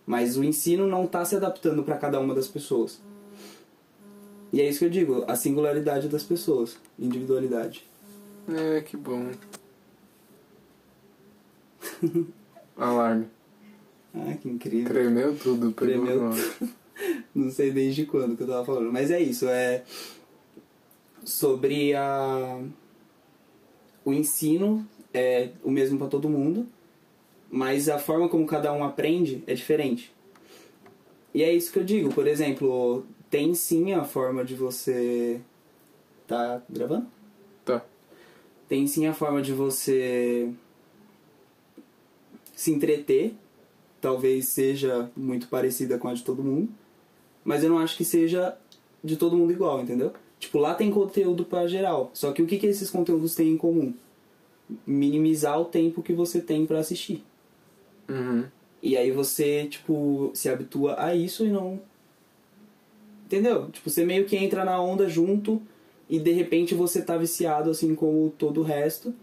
Mas o ensino não está se adaptando para cada uma das pessoas. E é isso que eu digo, a singularidade das pessoas, individualidade. É, que bom. Alarme. Ah, que incrível. Tremeu tudo, pegou Tremeu. Não sei desde quando que eu tava falando. Mas é isso, é sobre a o ensino é o mesmo para todo mundo, mas a forma como cada um aprende é diferente. E é isso que eu digo, por exemplo, tem sim a forma de você tá gravando? Tá. Tem sim a forma de você se entreter. Talvez seja muito parecida com a de todo mundo. Mas eu não acho que seja de todo mundo igual, entendeu? Tipo, lá tem conteúdo pra geral. Só que o que, que esses conteúdos têm em comum? Minimizar o tempo que você tem pra assistir. Uhum. E aí você, tipo, se habitua a isso e não. Entendeu? Tipo, você meio que entra na onda junto e de repente você tá viciado assim como todo o resto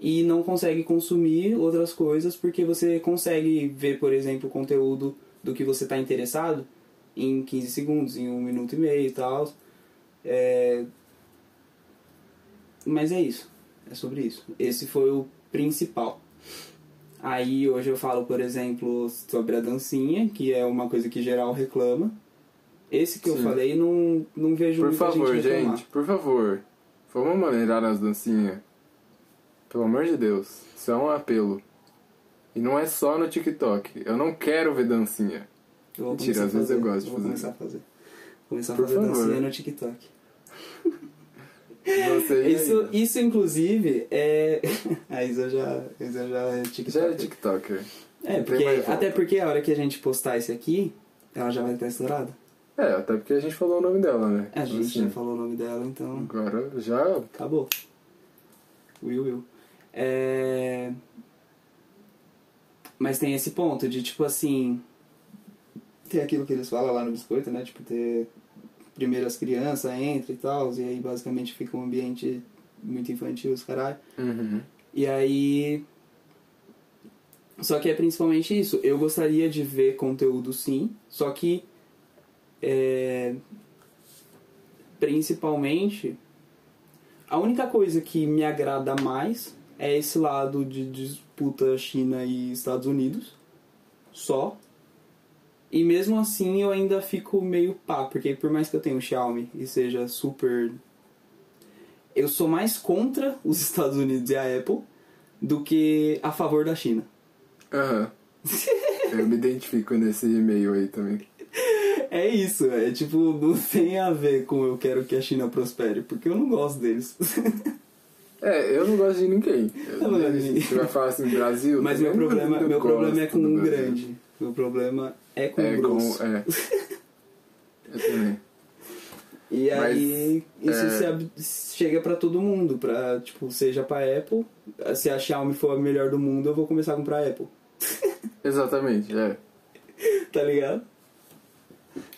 e não consegue consumir outras coisas porque você consegue ver, por exemplo, o conteúdo do que você tá interessado em 15 segundos, em um minuto e meio e tal. É... Mas é isso. É sobre isso. Esse foi o principal. Aí hoje eu falo, por exemplo, sobre a dancinha, que é uma coisa que geral reclama. Esse que eu Sim. falei, não, não vejo Por muita favor, gente reclamar. gente, por favor. Vamos maneirar nas dancinhas. Pelo amor de Deus. Isso é um apelo. E não é só no TikTok. Eu não quero ver dancinha. Eu vou Mentira, às vezes eu fazer. gosto de vou fazer. começar a fazer. Começar a Por fazer favor. dancinha no TikTok. Você e Isso, isso inclusive, é. A Isa já, Isa já é TikTok. Já é TikToker. É, porque, até porque a hora que a gente postar esse aqui, ela já vai estar estourada. É, até porque a gente falou o nome dela, né? A gente Assim, já falou o nome dela, então Agora já. acabou. Will, Will. É... Mas tem esse ponto de, tipo assim... Tem aquilo que eles falam lá no biscoito, né? Tipo, ter... Primeiro as crianças entram e tal, e aí basicamente fica um ambiente muito infantil, os caralho. Uhum. E aí. Só que é principalmente isso. Eu gostaria de ver conteúdo sim, só que. É... Principalmente. A única coisa que me agrada mais é esse lado de disputa China e Estados Unidos. Só. E mesmo assim eu ainda fico meio pá, porque por mais que eu tenha um Xiaomi e seja super. Eu sou mais contra os Estados Unidos e a Apple do que a favor da China. Aham. Eu me identifico nesse e-mail aí também. É isso, é tipo, não tem a ver com eu quero que a China prospere, porque eu não gosto deles. É, eu não gosto de ninguém. Eu, Não gosto de ninguém. Você vai falar assim, Brasil? Mas meu problema, não meu problema é com o Brasil. grande. Meu problema é com É, grosso. com. É. Eu também. E Mas, aí isso é- chega pra todo mundo, pra, tipo, seja pra Apple, se a Xiaomi for a melhor do mundo, eu vou começar a comprar a Apple. Exatamente, é. Tá ligado?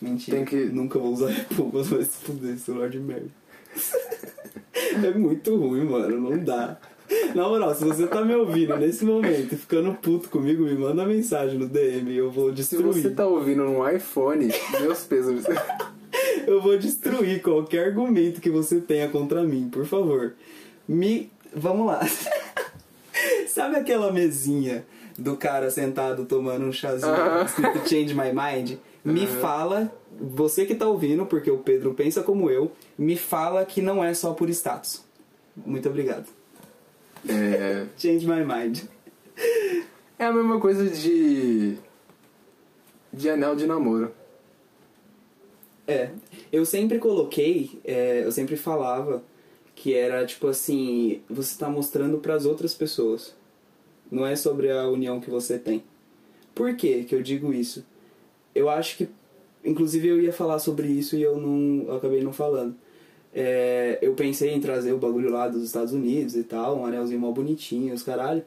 Mentira. Tem que- Nunca vou usar Apple, mas vai se fuder, celular de merda. é muito ruim, mano, não dá. Na moral, se você tá me ouvindo nesse momento e ficando puto comigo, me manda mensagem no DM, eu vou Se destruir. você tá ouvindo no iPhone, meus pesos. Eu vou destruir qualquer argumento que você tenha contra mim, por favor. Me. Vamos lá. Sabe aquela mesinha do cara sentado tomando um chazinho Ah. escrito Change My Mind? Me fala, você que tá ouvindo, porque o Pedro pensa como eu, me fala que não é só por status. Muito obrigado. É. Change My Mind. É a mesma coisa de. de anel de namoro. É, eu sempre coloquei, é, eu sempre falava que era tipo assim, você tá mostrando pras outras pessoas. Não é sobre a união que você tem. Por que que eu digo isso? Eu acho que, inclusive eu ia falar sobre isso e eu não, eu acabei não falando. É, eu pensei em trazer o bagulho lá dos Estados Unidos e tal, um anelzinho mal bonitinho, os caralho,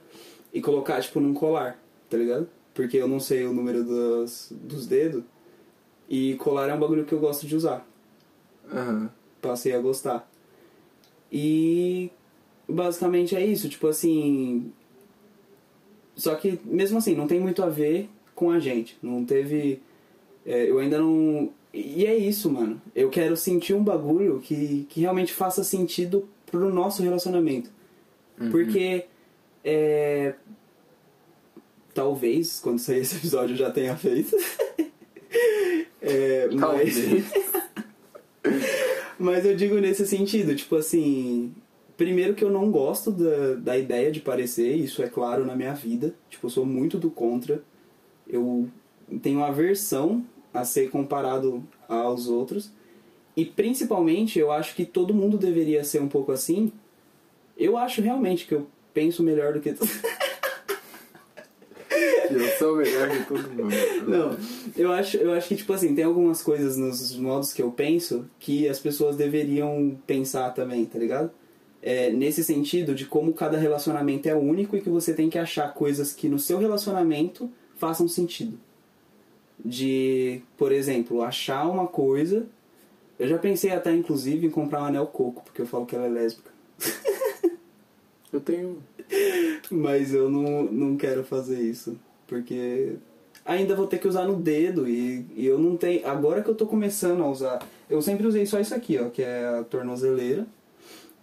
e colocar tipo num colar, tá ligado? Porque eu não sei o número dos, dos dedos. E colar é um bagulho que eu gosto de usar. Aham. Passei a gostar. E basicamente é isso, tipo assim. Só que mesmo assim, não tem muito a ver com a gente. Não teve. é, eu ainda não. E é isso, mano. Eu quero sentir um bagulho que, que realmente faça sentido pro nosso relacionamento. Porque. É, talvez, quando sair esse episódio, eu já tenha feito. É, mas, mas eu digo nesse sentido, tipo assim. Primeiro que eu não gosto da, da ideia de parecer, isso é claro na minha vida. Tipo, eu sou muito do contra. Eu tenho aversão a ser comparado aos outros. E principalmente eu acho que todo mundo deveria ser um pouco assim. Eu acho realmente que eu penso melhor do que. Que eu sou melhor de todo mundo. Não, eu acho, eu acho que, tipo assim, tem algumas coisas nos modos que eu penso que as pessoas deveriam pensar também, tá ligado? É, nesse sentido de como cada relacionamento é único e que você tem que achar coisas que no seu relacionamento façam sentido. De, por exemplo, achar uma coisa. Eu já pensei até, inclusive, em comprar um anel coco, porque eu falo que ela é lésbica. Eu tenho. Mas eu não, não quero fazer isso. Porque ainda vou ter que usar no dedo e, e eu não tenho. Agora que eu tô começando a usar. Eu sempre usei só isso aqui, ó, que é a tornozeleira.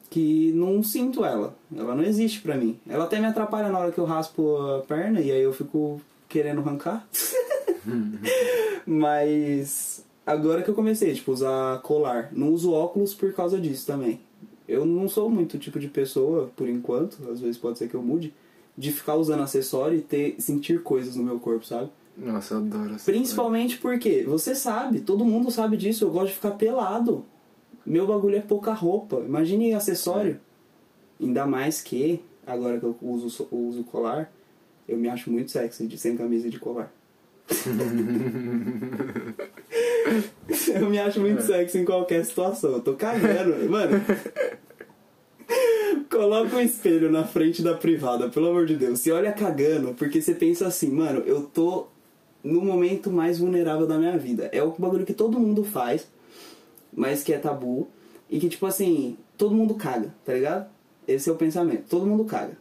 Que não sinto ela. Ela não existe pra mim. Ela até me atrapalha na hora que eu raspo a perna e aí eu fico querendo arrancar. Mas agora que eu comecei, tipo, usar colar. Não uso óculos por causa disso também. Eu não sou muito tipo de pessoa, por enquanto, às vezes pode ser que eu mude, de ficar usando acessório e ter, sentir coisas no meu corpo, sabe? Nossa, eu adoro essa Principalmente porque, você sabe, todo mundo sabe disso, eu gosto de ficar pelado. Meu bagulho é pouca roupa. Imagine acessório. Ainda mais que, agora que eu uso, uso colar, eu me acho muito sexy de, sem camisa e de colar. Eu me acho muito sexy em qualquer situação. Eu tô cagando. Mano, coloca um espelho na frente da privada, pelo amor de Deus. Você olha cagando, porque você pensa assim, mano, eu tô no momento mais vulnerável da minha vida. É o bagulho que todo mundo faz, mas que é tabu. E que, tipo assim, todo mundo caga, tá ligado? Esse é o pensamento. Todo mundo caga.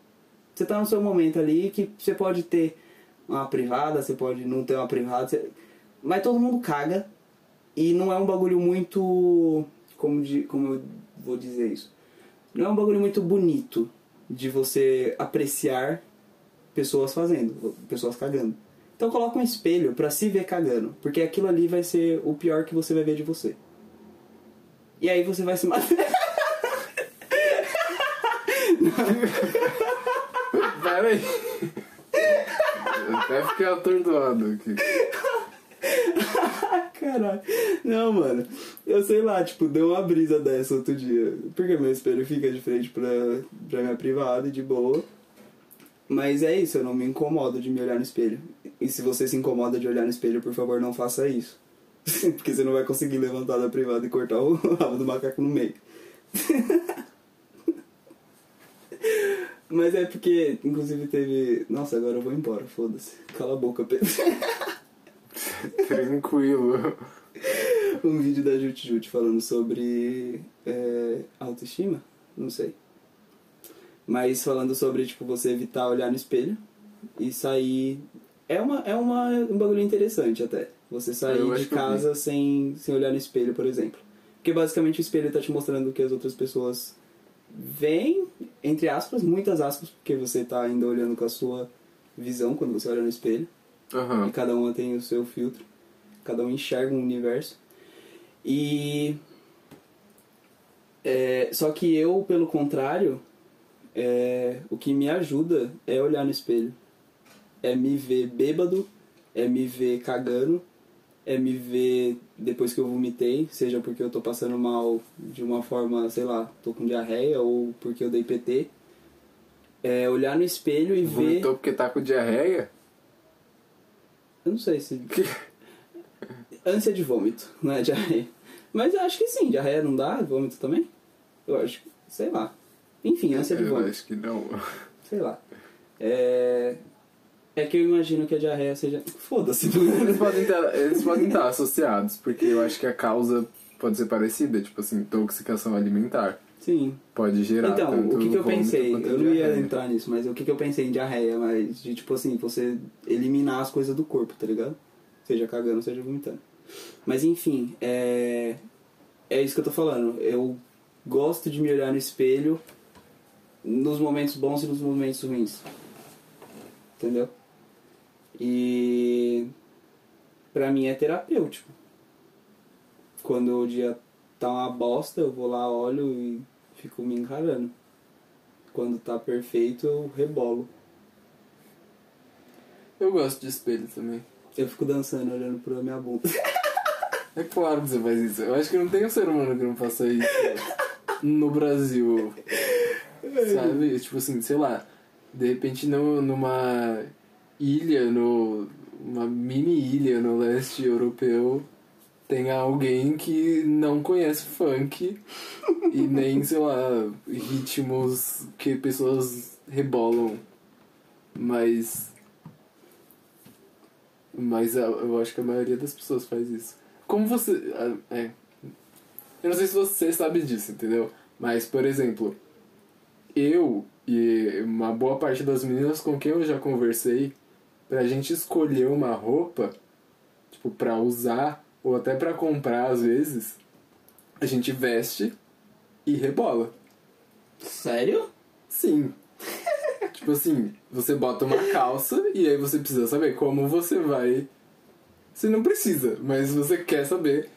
Você tá no seu momento ali que você pode ter uma privada, você pode não ter uma privada, você- mas todo mundo caga. E não é um bagulho muito. Como, de, como eu vou dizer isso? Não é um bagulho muito bonito de você apreciar pessoas fazendo, pessoas cagando. Então coloca um espelho pra se ver cagando, porque aquilo ali vai ser o pior que você vai ver de você. E aí você vai se matar. Pera aí. Eu até fiquei atordoado aqui. Caralho. Não, mano. Eu sei lá, tipo, deu uma brisa dessa outro dia. Porque meu espelho fica de frente pra, pra minha privada e de boa. Mas é isso, eu não me incomodo de me olhar no espelho. E se você se incomoda de olhar no espelho, por favor, não faça isso. Porque você não vai conseguir levantar da privada e cortar o rabo do macaco no meio. Mas é porque, inclusive, teve. Nossa, agora eu vou embora, foda-se. Cala a boca, Pedro. Tranquilo. um vídeo da Jut Jut falando sobre é, autoestima, não sei. Mas falando sobre, tipo, você evitar olhar no espelho e sair... É, uma, é uma, um bagulho interessante até. Você sair de casa sem, sem olhar no espelho, por exemplo. Porque basicamente o espelho tá te mostrando o que as outras pessoas veem, entre aspas, muitas aspas, porque você tá ainda olhando com a sua visão quando você olha no espelho. E Aham. cada uma tem o seu filtro. Cada um enxerga um universo. E. é, só que eu, pelo contrário, é, o que me ajuda é olhar no espelho. É me ver bêbado, é me ver cagando, é me ver depois que eu vomitei, seja porque eu tô passando mal de uma forma, sei lá, tô com diarreia ou porque eu dei PT. É olhar no espelho e ver. Vomitou porque tá com diarreia? Eu não sei se. Ânsia de vômito, não é diarreia. Mas eu acho que sim, diarreia não dá, vômito também? Eu acho que. sei lá. Enfim, ânsia de Eu vômito, acho que não. sei lá. É. É que eu imagino que a diarreia seja. Foda-se, Eles podem, estar, eles podem estar associados, porque eu acho que a causa pode ser parecida, tipo assim, intoxicação alimentar. Sim. Pode gerar Então, o que, que eu pensei? Eu não ia entrar nisso, mas o que, que eu pensei em diarreia, mas de tipo assim, você eliminar as coisas do corpo, tá ligado? Seja cagando, seja vomitando. Mas enfim, é. É isso que eu tô falando. Eu gosto de me olhar no espelho nos momentos bons e nos momentos ruins. Entendeu? E pra mim é terapêutico. Quando o dia tá uma bosta, eu vou lá, olho e fico me encarando. Quando tá perfeito, eu rebolo. Eu gosto de espelho também. Eu fico dançando, olhando pra minha bunda. É claro que você faz isso. Eu acho que não tem um ser humano que não faça isso no Brasil. Sabe? Tipo assim, sei lá. De repente no, numa ilha, no, uma mini ilha no leste europeu, tem alguém que não conhece funk e nem, sei lá, ritmos que pessoas rebolam. Mas. Mas eu acho que a maioria das pessoas faz isso. Como você. É. Eu não sei se você sabe disso, entendeu? Mas, por exemplo, eu e uma boa parte das meninas com quem eu já conversei, pra gente escolher uma roupa, tipo, pra usar, ou até pra comprar às vezes, a gente veste e rebola. Sério? Sim. tipo assim, você bota uma calça e aí você precisa saber como você vai. Você não precisa, mas você quer saber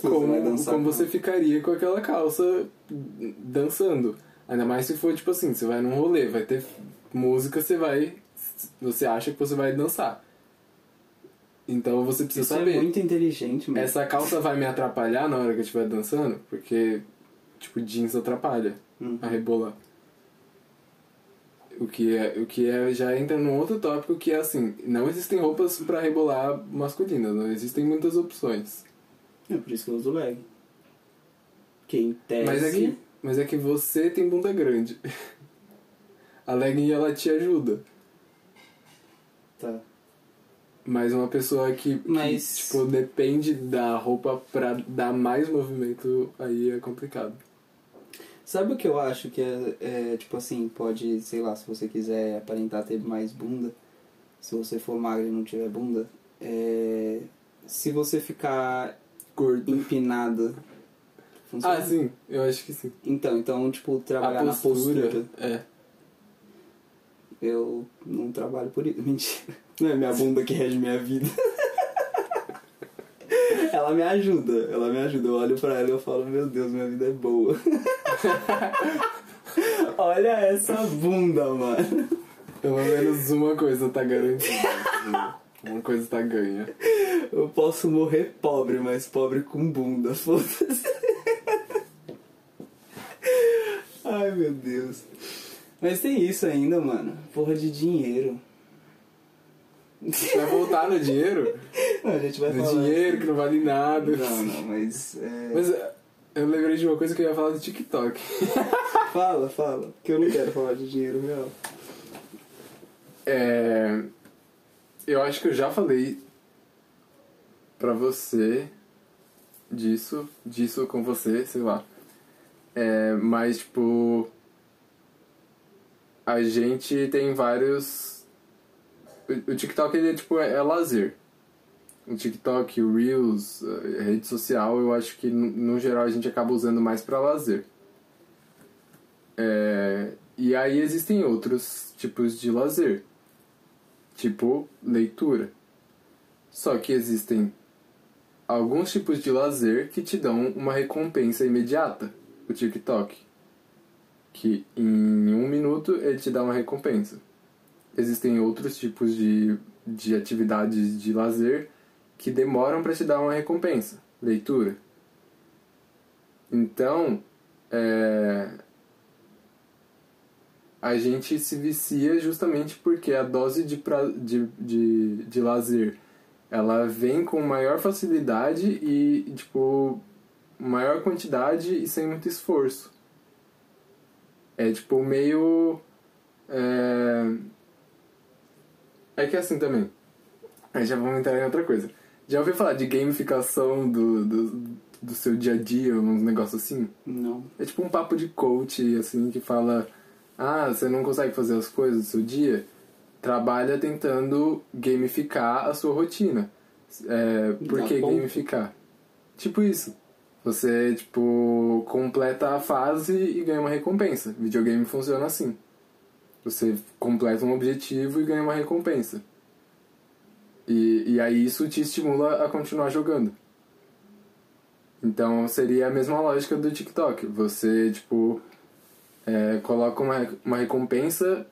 como, dançar como com você ficaria com aquela calça dançando. Ainda mais se for tipo assim, você vai num rolê, vai ter música, você vai. Você acha que você vai dançar. Então você precisa Isso saber. é muito inteligente. Essa calça vai me atrapalhar na hora que eu estiver dançando? Porque, tipo, jeans atrapalha Uhum. a rebolar. O que, é, o que é, já entra num outro tópico que é assim, não existem roupas pra rebolar masculinas, não existem muitas opções. É por isso que eu uso leg. Que em tese... Mas é que, mas é que você tem bunda grande. A legging ela te ajuda. Tá. Mas uma pessoa que, que, Mas- tipo, depende da roupa pra dar mais movimento, aí é complicado. Sabe o que eu acho que é, é, tipo assim, pode, sei lá, se você quiser aparentar ter mais bunda, se você for magro e não tiver bunda, é, se você ficar Gordo. empinada. funciona? Ah, sim, eu acho que sim. Então, então, tipo, trabalhar a na postura, postura. É. Eu não trabalho por isso. Mentira. Não é minha bunda que rege minha vida. ela me ajuda, ela me ajuda. Eu olho pra ela e eu falo, meu Deus, minha vida é boa. Olha essa bunda, mano. Pelo menos uma coisa tá garantida. uma coisa tá ganha. Eu posso morrer pobre, mas pobre com bunda, foda-se. Ai, meu Deus. Mas tem isso ainda, mano. Porra de dinheiro. Vai voltar no dinheiro? Não, a gente vai No falar. dinheiro que não vale nada. Não, não, mas. é, Mas é, eu lembrei de uma coisa que eu ia falar do TikTok. Fala, fala. Que eu não quero falar de dinheiro real. É, eu acho que eu já falei pra você disso, disso com você, sei lá. É, mas, tipo, a gente tem vários. O, TikTok, ele é, tipo, é, é lazer. O TikTok, o Reels, a rede social, eu acho que, no, geral, a gente acaba usando mais pra lazer. É, e aí existem outros tipos de lazer, tipo leitura. Só que existem alguns tipos de lazer que te dão uma recompensa imediata. O TikTok, que em um minuto ele te dá uma recompensa. Existem outros tipos de, de atividades de lazer que demoram para te dar uma recompensa. Leitura. Então, é, a gente se vicia justamente porque a dose de, pra, de, de, de lazer ela vem com maior facilidade e tipo maior quantidade e sem muito esforço é tipo meio é, é que é assim também aí já vamos entrar em outra coisa já ouviu falar de gamificação do, do, do seu dia a dia uns negócios assim Não. é tipo um papo de coach, assim, que fala: Ah, você não consegue fazer as coisas do seu dia? Trabalha tentando gamificar a sua rotina. É, por que gamificar? Tipo isso. Você, tipo, completa a fase e ganha uma recompensa. Videogame funciona assim. Você completa um objetivo e ganha uma recompensa. E, e aí isso te estimula a continuar jogando. Então seria a mesma lógica do TikTok. Você, tipo, é, coloca uma, uma recompensa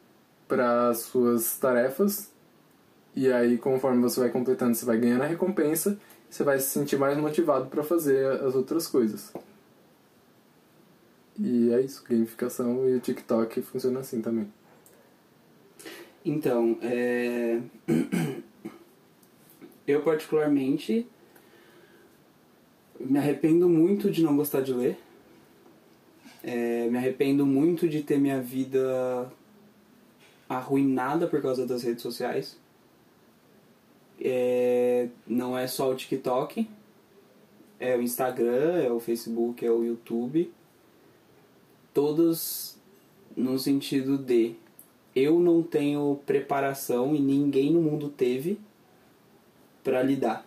para suas tarefas e aí conforme você vai completando, você vai ganhando a recompensa, você vai se sentir mais motivado para fazer as outras coisas. E é isso, gamificação e o TikTok funciona assim também. Então, é... eu particularmente me arrependo muito de não gostar de ler. É, me arrependo muito de ter minha vida arruinada por causa das redes sociais. É, não é só o TikTok, é o Instagram, é o Facebook, é o YouTube. Todos no sentido de eu não tenho preparação e ninguém no mundo teve pra lidar.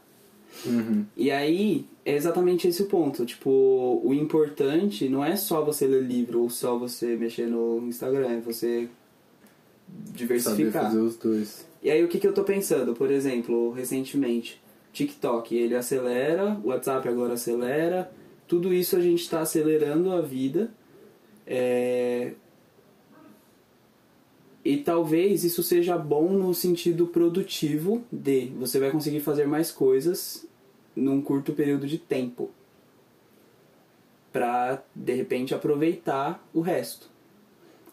Uhum. E aí é exatamente esse o ponto. Tipo, o importante não é só você ler livro ou só você mexer no Instagram, é você Saber diversificar. fazer os dois. E aí o que, que eu tô pensando? Por exemplo, recentemente, TikTok, ele acelera, o WhatsApp agora acelera, tudo isso a gente tá acelerando a vida. É... E talvez isso seja bom no sentido produtivo de você vai conseguir fazer mais coisas num curto período de tempo. Pra, de repente, aproveitar o resto.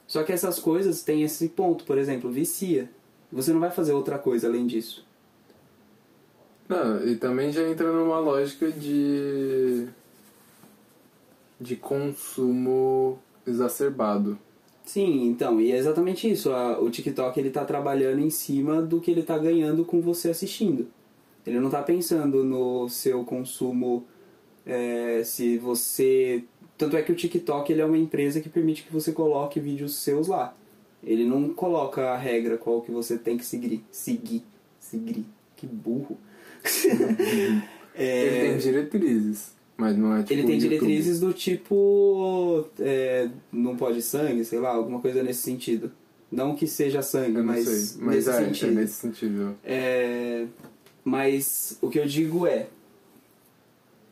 Só que essas coisas têm esse ponto, por exemplo, vicia. Você não vai fazer outra coisa além disso. Não, e também já entra numa lógica de. de consumo exacerbado. Sim, então, e é exatamente isso. A- o TikTok ele tá trabalhando em cima do que ele tá ganhando com você assistindo. Ele não tá pensando no seu consumo, é, se você. Tanto é que o TikTok ele é uma empresa que permite que você coloque vídeos seus lá. Ele não coloca a regra qual que você tem que seguir. Seguir. Seguir. Que burro. É, Ele tem diretrizes, mas não é tipo. ele tem YouTube. diretrizes do tipo. é, não pode sangue, sei lá, alguma coisa nesse sentido. Não que seja sangue, mas, sei. Mas nesse é, sentido. é nesse sentido. É, mas o que eu digo é.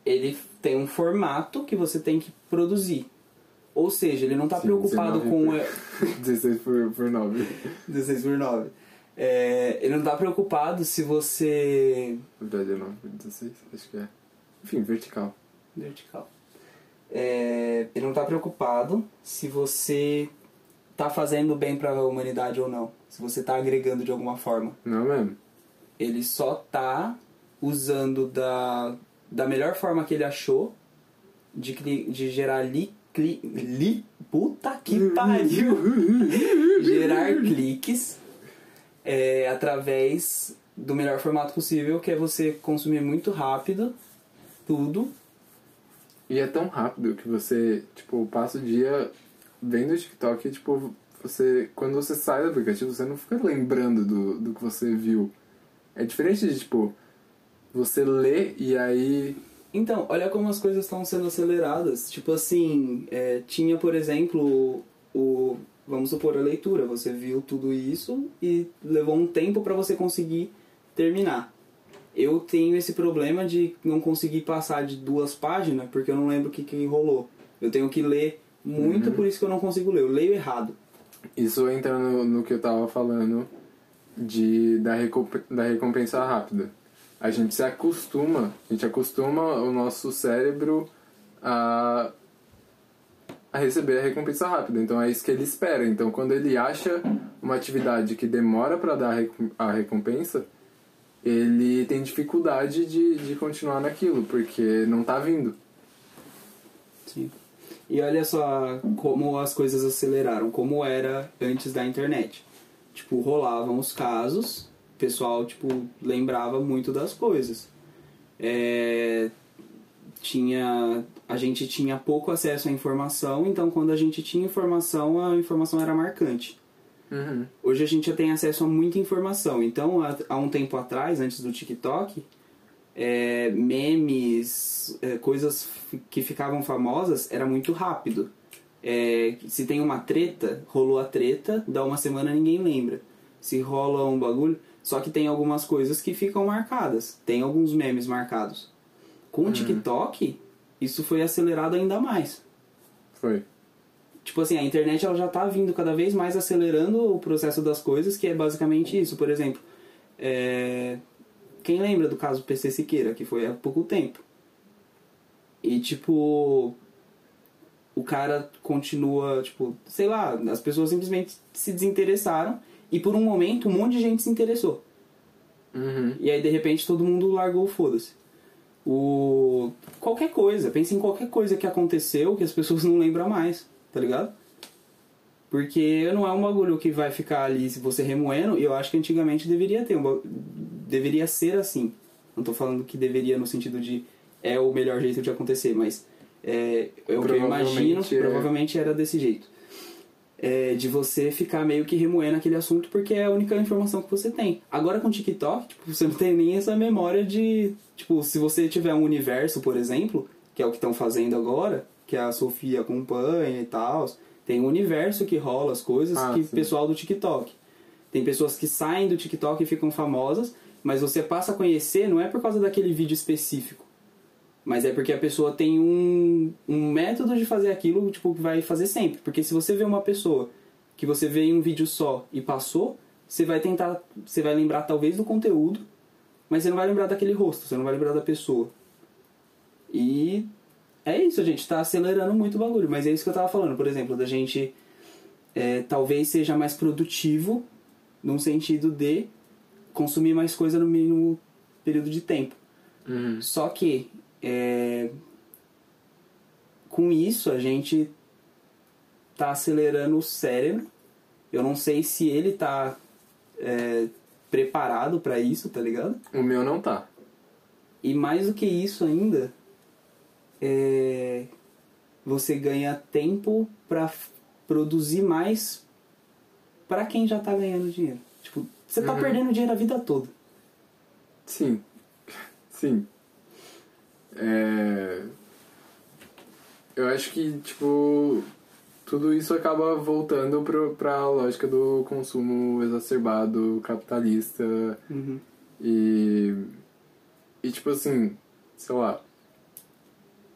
Ele tem um formato que você tem que produzir. Ou seja, ele não está preocupado 19 com. por- 16 por, por 9. 16 por 9. É, ele não está preocupado se você. Verdade é 9 por 16, acho que é. Enfim, vertical. Vertical. É, ele não está preocupado se você tá fazendo bem para a humanidade ou não. Se você tá agregando de alguma forma. Não é mesmo? Ele só tá usando da, da melhor forma que ele achou de, de gerar li, cli, li. Puta que pariu! gerar cliques é, através do melhor formato possível, que é você consumir muito rápido tudo E é tão rápido que você, tipo, passa o dia vendo o TikTok e, tipo, você, quando você sai do aplicativo, você não fica lembrando do, do que você viu. É diferente de, tipo, você lê e aí. Então, olha como as coisas estão sendo aceleradas. Tipo assim, é, tinha, por exemplo, o. Vamos supor a leitura. Você viu tudo isso e levou um tempo para você conseguir terminar. Eu tenho esse problema de não conseguir passar de duas páginas porque eu não lembro o que, que rolou. Eu tenho que ler muito, por isso que eu não consigo ler. Eu leio errado. Isso entra no, no que eu tava falando de, da, recomp- da recompensa rápida. A gente se acostuma, a gente acostuma o nosso cérebro a, a receber a recompensa rápida. Então é isso que ele espera. Então quando ele acha uma atividade que demora para dar a recom- a recompensa, ele tem dificuldade de, de continuar naquilo, porque não tá vindo. Sim. E olha só como as coisas aceleraram, como era antes da internet. Tipo, rolavam os casos, pessoal, tipo, lembrava muito das coisas. É, tinha a gente tinha pouco acesso à informação, então quando a gente tinha informação, a informação era marcante. Uhum. Hoje a gente já tem acesso a muita informação. Então, há, há um tempo atrás, antes do TikTok, é, memes, é, coisas que ficavam famosas, era muito rápido. É, se tem uma treta, rolou a treta, dá uma semana ninguém lembra. Se rola um bagulho, só que tem algumas coisas que ficam marcadas. Tem alguns memes marcados. Com o TikTok, isso foi acelerado ainda mais. Foi. Tipo assim, a internet ela já tá vindo cada vez mais acelerando o processo das coisas, que é basicamente isso. Por exemplo, é, quem lembra do caso PC Siqueira, que foi há pouco tempo? E tipo, o cara continua, tipo, sei lá, as pessoas simplesmente se desinteressaram e por um momento um monte de gente se interessou. Uhum. E aí de repente todo mundo largou o foda-se. O qualquer coisa, pense em qualquer coisa que aconteceu que as pessoas não lembram mais, tá ligado? Porque não é um bagulho que vai ficar ali se você remoendo, e eu acho que antigamente deveria ter um deveria ser assim. Não tô falando que deveria no sentido de é o melhor jeito de acontecer, mas é, é o que eu imagino, é. provavelmente era desse jeito. É, de você ficar meio que remoendo aquele assunto porque é a única informação que você tem. Agora com o TikTok, tipo, você não tem nem essa memória de. Tipo, se você tiver um universo, por exemplo, que é o que estão fazendo agora, que a Sofia acompanha e tal, tem um universo que rola as coisas Ah, que o sim. pessoal do TikTok. Tem pessoas que saem do TikTok e ficam famosas, mas você passa a conhecer não é por causa daquele vídeo específico. Mas é porque a pessoa tem um, um método de fazer aquilo, tipo, que vai fazer sempre. Porque se você vê uma pessoa que você vê em um vídeo só e passou, você vai tentar, você vai lembrar talvez do conteúdo, mas você não vai lembrar daquele rosto, você não vai lembrar da pessoa. E é isso, a gente tá acelerando muito o bagulho, mas é isso que eu tava falando, por exemplo, da gente é, talvez seja mais produtivo num sentido de consumir mais coisa no mínimo período de tempo. Uhum. Só que é, com isso a gente tá acelerando o cérebro. Eu não sei se ele tá é, preparado pra isso, tá ligado? O meu não tá. E mais do que isso ainda, é, você ganha tempo pra f- produzir mais pra quem já tá ganhando dinheiro. Tipo, você tá Uhum. perdendo dinheiro a vida toda. Sim. Sim. É... Eu acho que, tipo, tudo isso acaba voltando pro, pra lógica do consumo exacerbado, capitalista Uhum. e. E, tipo assim, sei lá.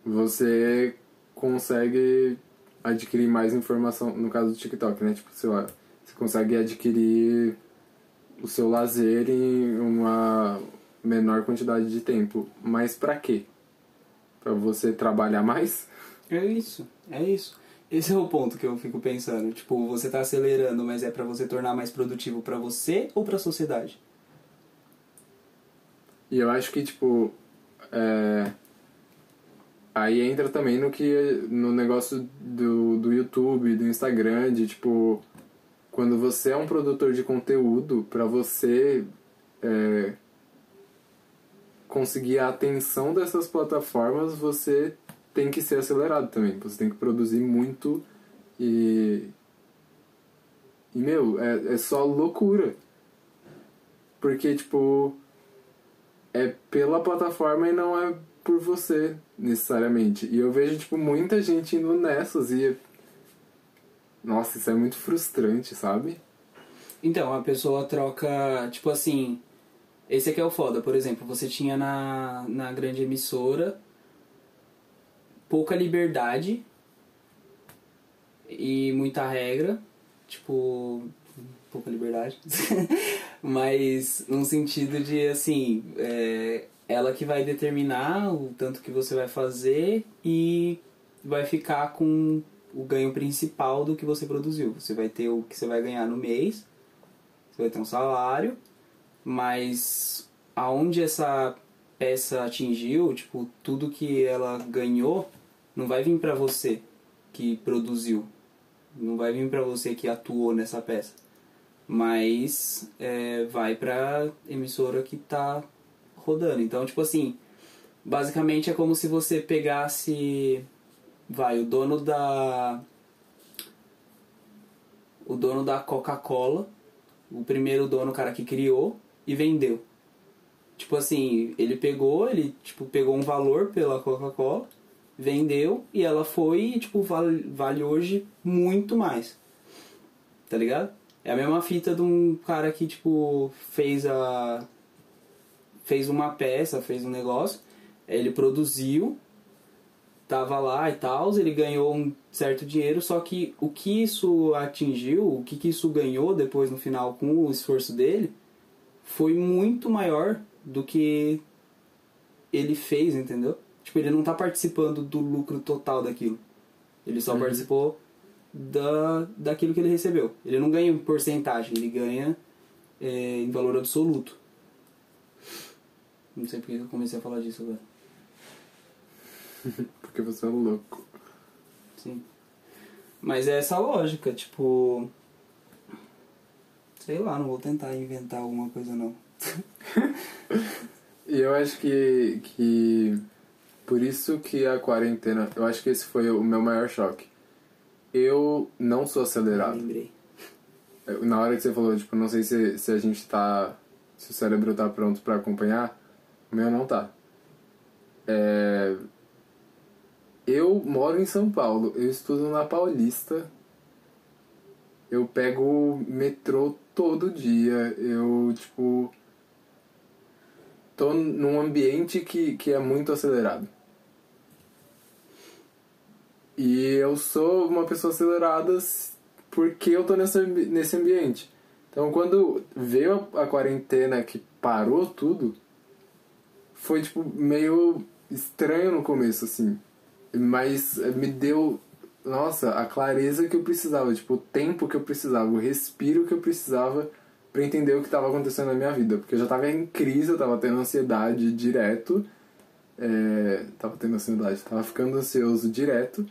Você consegue adquirir mais informação, no caso do TikTok, né? Tipo, sei lá, você consegue adquirir o seu lazer em uma menor quantidade de tempo. Mas pra quê? Pra você trabalhar mais? É isso, é isso. Esse é o ponto que eu fico pensando. Tipo, você tá acelerando, mas é pra você tornar mais produtivo pra você ou pra sociedade? E eu acho que, tipo, é... aí entra também no que no negócio do, do YouTube, do Instagram, de tipo, quando você é um produtor de conteúdo, pra você é, conseguir a atenção dessas plataformas, você tem que ser acelerado também. Você tem que produzir muito e. E, meu, é, é só loucura. Porque, tipo é pela plataforma e não é por você, necessariamente. E eu vejo, tipo, muita gente indo nessas e. Nossa, isso é muito frustrante, sabe? Então, a pessoa troca, tipo assim, esse aqui é o foda, por exemplo, você tinha na, na grande emissora pouca liberdade e muita regra, tipo, pouca liberdade, mas num sentido de assim, é, ela que vai determinar o tanto que você vai fazer e vai ficar com o ganho principal do que você produziu. Você vai ter o que você vai ganhar no mês, você vai ter um salário, mas aonde essa peça atingiu, tipo, tudo que ela ganhou, não vai vir pra você que produziu. Não vai vir pra você que atuou nessa peça. Mas é, vai pra emissora que tá rodando. Então, tipo assim, basicamente é como se você pegasse. Vai, o dono da. O dono da Coca-Cola, o primeiro dono, o cara que criou, e vendeu. Tipo assim, ele pegou, ele tipo, pegou um valor pela Coca-Cola, vendeu e ela foi e tipo, vale, vale hoje muito mais. Tá ligado? É a mesma fita de um cara que tipo fez a fez uma peça, fez um negócio, ele produziu, tava lá e tal, ele ganhou um certo dinheiro, só que o que isso atingiu, o que, que isso ganhou depois no final com o esforço dele, foi muito maior do que ele fez, entendeu? Tipo, ele não tá participando do lucro total daquilo. Ele só participou da, daquilo que ele recebeu. Ele não ganha em porcentagem, ele ganha é, em valor absoluto. Não sei porque eu comecei a falar disso agora. Porque você é um louco. Sim. Mas é essa lógica, tipo. Sei lá, não vou tentar inventar alguma coisa não. E eu acho que, que por isso que a quarentena, eu acho que esse foi o meu maior choque. Eu não sou acelerado. Lembrei. Eu- Na hora que você falou, tipo, não sei se, se a gente tá. Se o cérebro tá pronto pra acompanhar, o meu não tá. É, Eu moro em São Paulo, eu estudo na Paulista. Eu pego o metrô todo dia, eu, tipo. tô num ambiente que, que é muito acelerado. E eu sou uma pessoa acelerada porque eu tô nessa, nesse ambiente. Então, quando veio a, a quarentena que parou tudo, foi, tipo, meio estranho no começo, assim. Mas me deu, nossa, a clareza que eu precisava, tipo, o tempo que eu precisava, o respiro que eu precisava pra entender o que tava acontecendo na minha vida. Porque eu já tava em crise, eu tava tendo ansiedade direto. É, tava tendo ansiedade, tava ficando ansioso direto.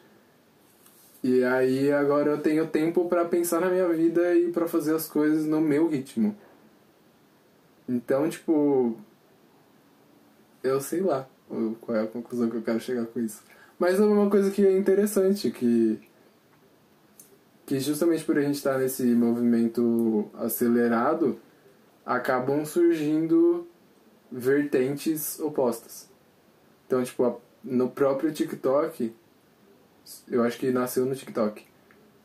E aí agora eu tenho tempo pra pensar na minha vida e pra fazer as coisas no meu ritmo. Então, tipo, eu sei lá qual é a conclusão que eu quero chegar com isso. Mas é uma coisa que é interessante, que que justamente por a gente estar nesse movimento acelerado, acabam surgindo vertentes opostas. Então, tipo, no próprio TikTok, eu acho que nasceu no TikTok,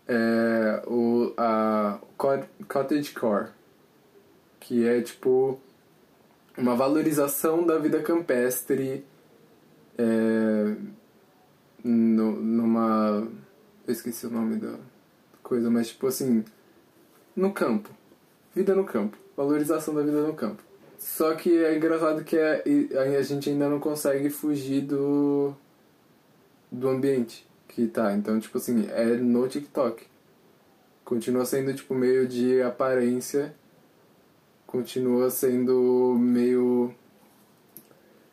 é o a cot- cottagecore, que é tipo uma valorização da vida campestre é, no- numa eu esqueci o nome da coisa, mas tipo assim, no campo. Vida no campo. Valorização da vida no campo. Só que é engraçado que é, aí a gente ainda não consegue fugir do do ambiente que tá. Então, tipo assim, é no TikTok. Continua sendo tipo meio de aparência. Continua sendo meio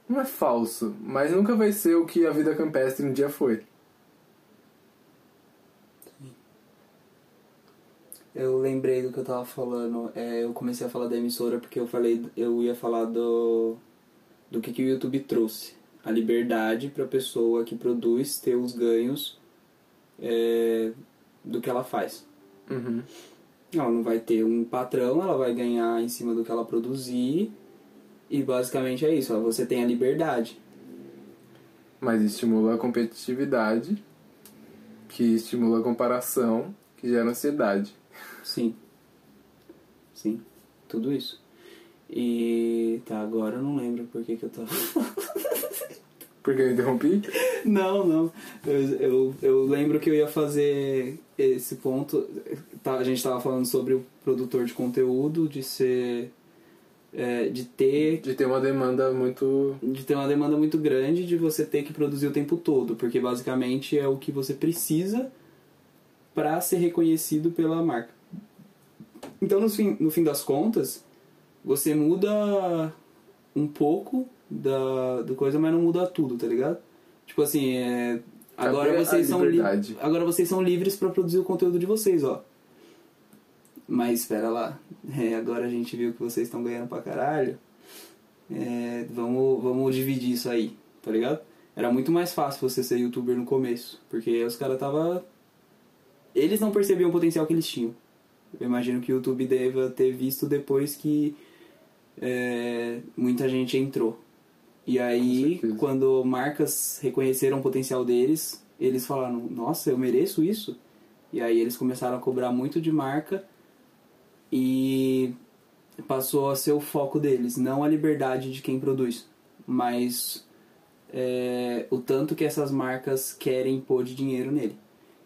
não é falso, mas nunca vai ser o que a vida campestre um dia foi. Eu lembrei do que eu tava falando. É, eu comecei a falar da emissora porque eu falei, eu ia falar do do que, que o YouTube trouxe. A liberdade para a pessoa que produz ter os ganhos é, do que ela faz. Uhum. Ela não vai ter um patrão, ela vai ganhar em cima do que ela produzir. E basicamente é isso, ó, você tem a liberdade. Mas estimula a competitividade, que estimula a comparação, que gera ansiedade. Sim. Sim. Tudo isso. E. Tá, agora eu não lembro por que, que eu tava. Por que eu interrompi? não, não. Eu, eu, eu lembro que eu ia fazer esse ponto. Tá, a gente tava falando sobre o produtor de conteúdo, de ser. É, de ter De ter uma demanda muito. de ter uma demanda muito grande de você ter que produzir o tempo todo, porque basicamente é o que você precisa para ser reconhecido pela marca. Então, no fim, no fim das contas, você muda um pouco da do coisa, mas não muda tudo, tá ligado? Tipo assim, é, agora Cadê a vocês são agora vocês são livres para produzir o conteúdo de vocês, ó. Mas espera lá, é, agora a gente viu que vocês estão ganhando pra caralho. É, vamos, vamos dividir isso aí, tá ligado? Era muito mais fácil você ser youtuber no começo, porque os caras tava. Eles não percebiam o potencial que eles tinham. Eu imagino que o YouTube deva ter visto depois que é, muita gente entrou. E aí, quando marcas reconheceram o potencial deles, eles falaram: Nossa, eu mereço isso? E aí eles começaram a cobrar muito de marca e passou a ser o foco deles, não a liberdade de quem produz, mas é, o tanto que essas marcas querem pôr de dinheiro nele.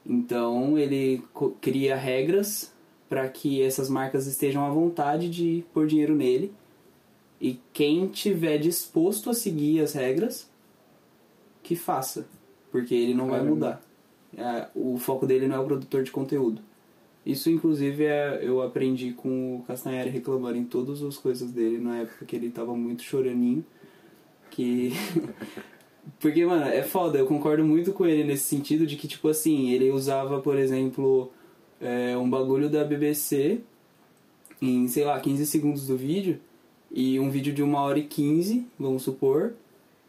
Então ele cria regras para que essas marcas estejam à vontade de pôr dinheiro nele e quem tiver disposto a seguir as regras que faça, porque ele não vai Caramba. mudar. É, o foco dele não é o produtor de conteúdo. Isso, inclusive, é, eu aprendi com o Castanheira reclamando em todas as coisas dele na época que ele tava muito choraninho. Que. Porque, mano, é foda, eu concordo muito com ele nesse sentido de que, tipo assim, ele usava, por exemplo, é, um bagulho da BBC em, sei lá, 15 segundos do vídeo e um vídeo de 1 hora e 15, vamos supor,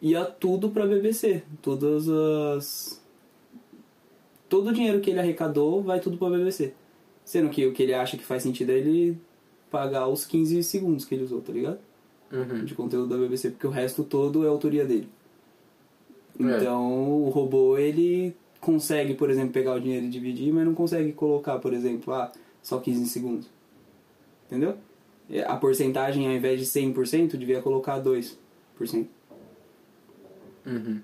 ia tudo pra BBC. Todas as. Todo o dinheiro que ele arrecadou vai tudo pra BBC. Sendo que o que ele acha que faz sentido é ele pagar os 15 segundos que ele usou, tá ligado? Uhum. De conteúdo da BBC, porque o resto todo é autoria dele. É. Então, o robô, ele consegue, por exemplo, pegar o dinheiro e dividir, mas não consegue colocar, por exemplo, ah, só 15 segundos. Entendeu? É, A porcentagem, ao invés de 100%, devia colocar 2%. Uhum.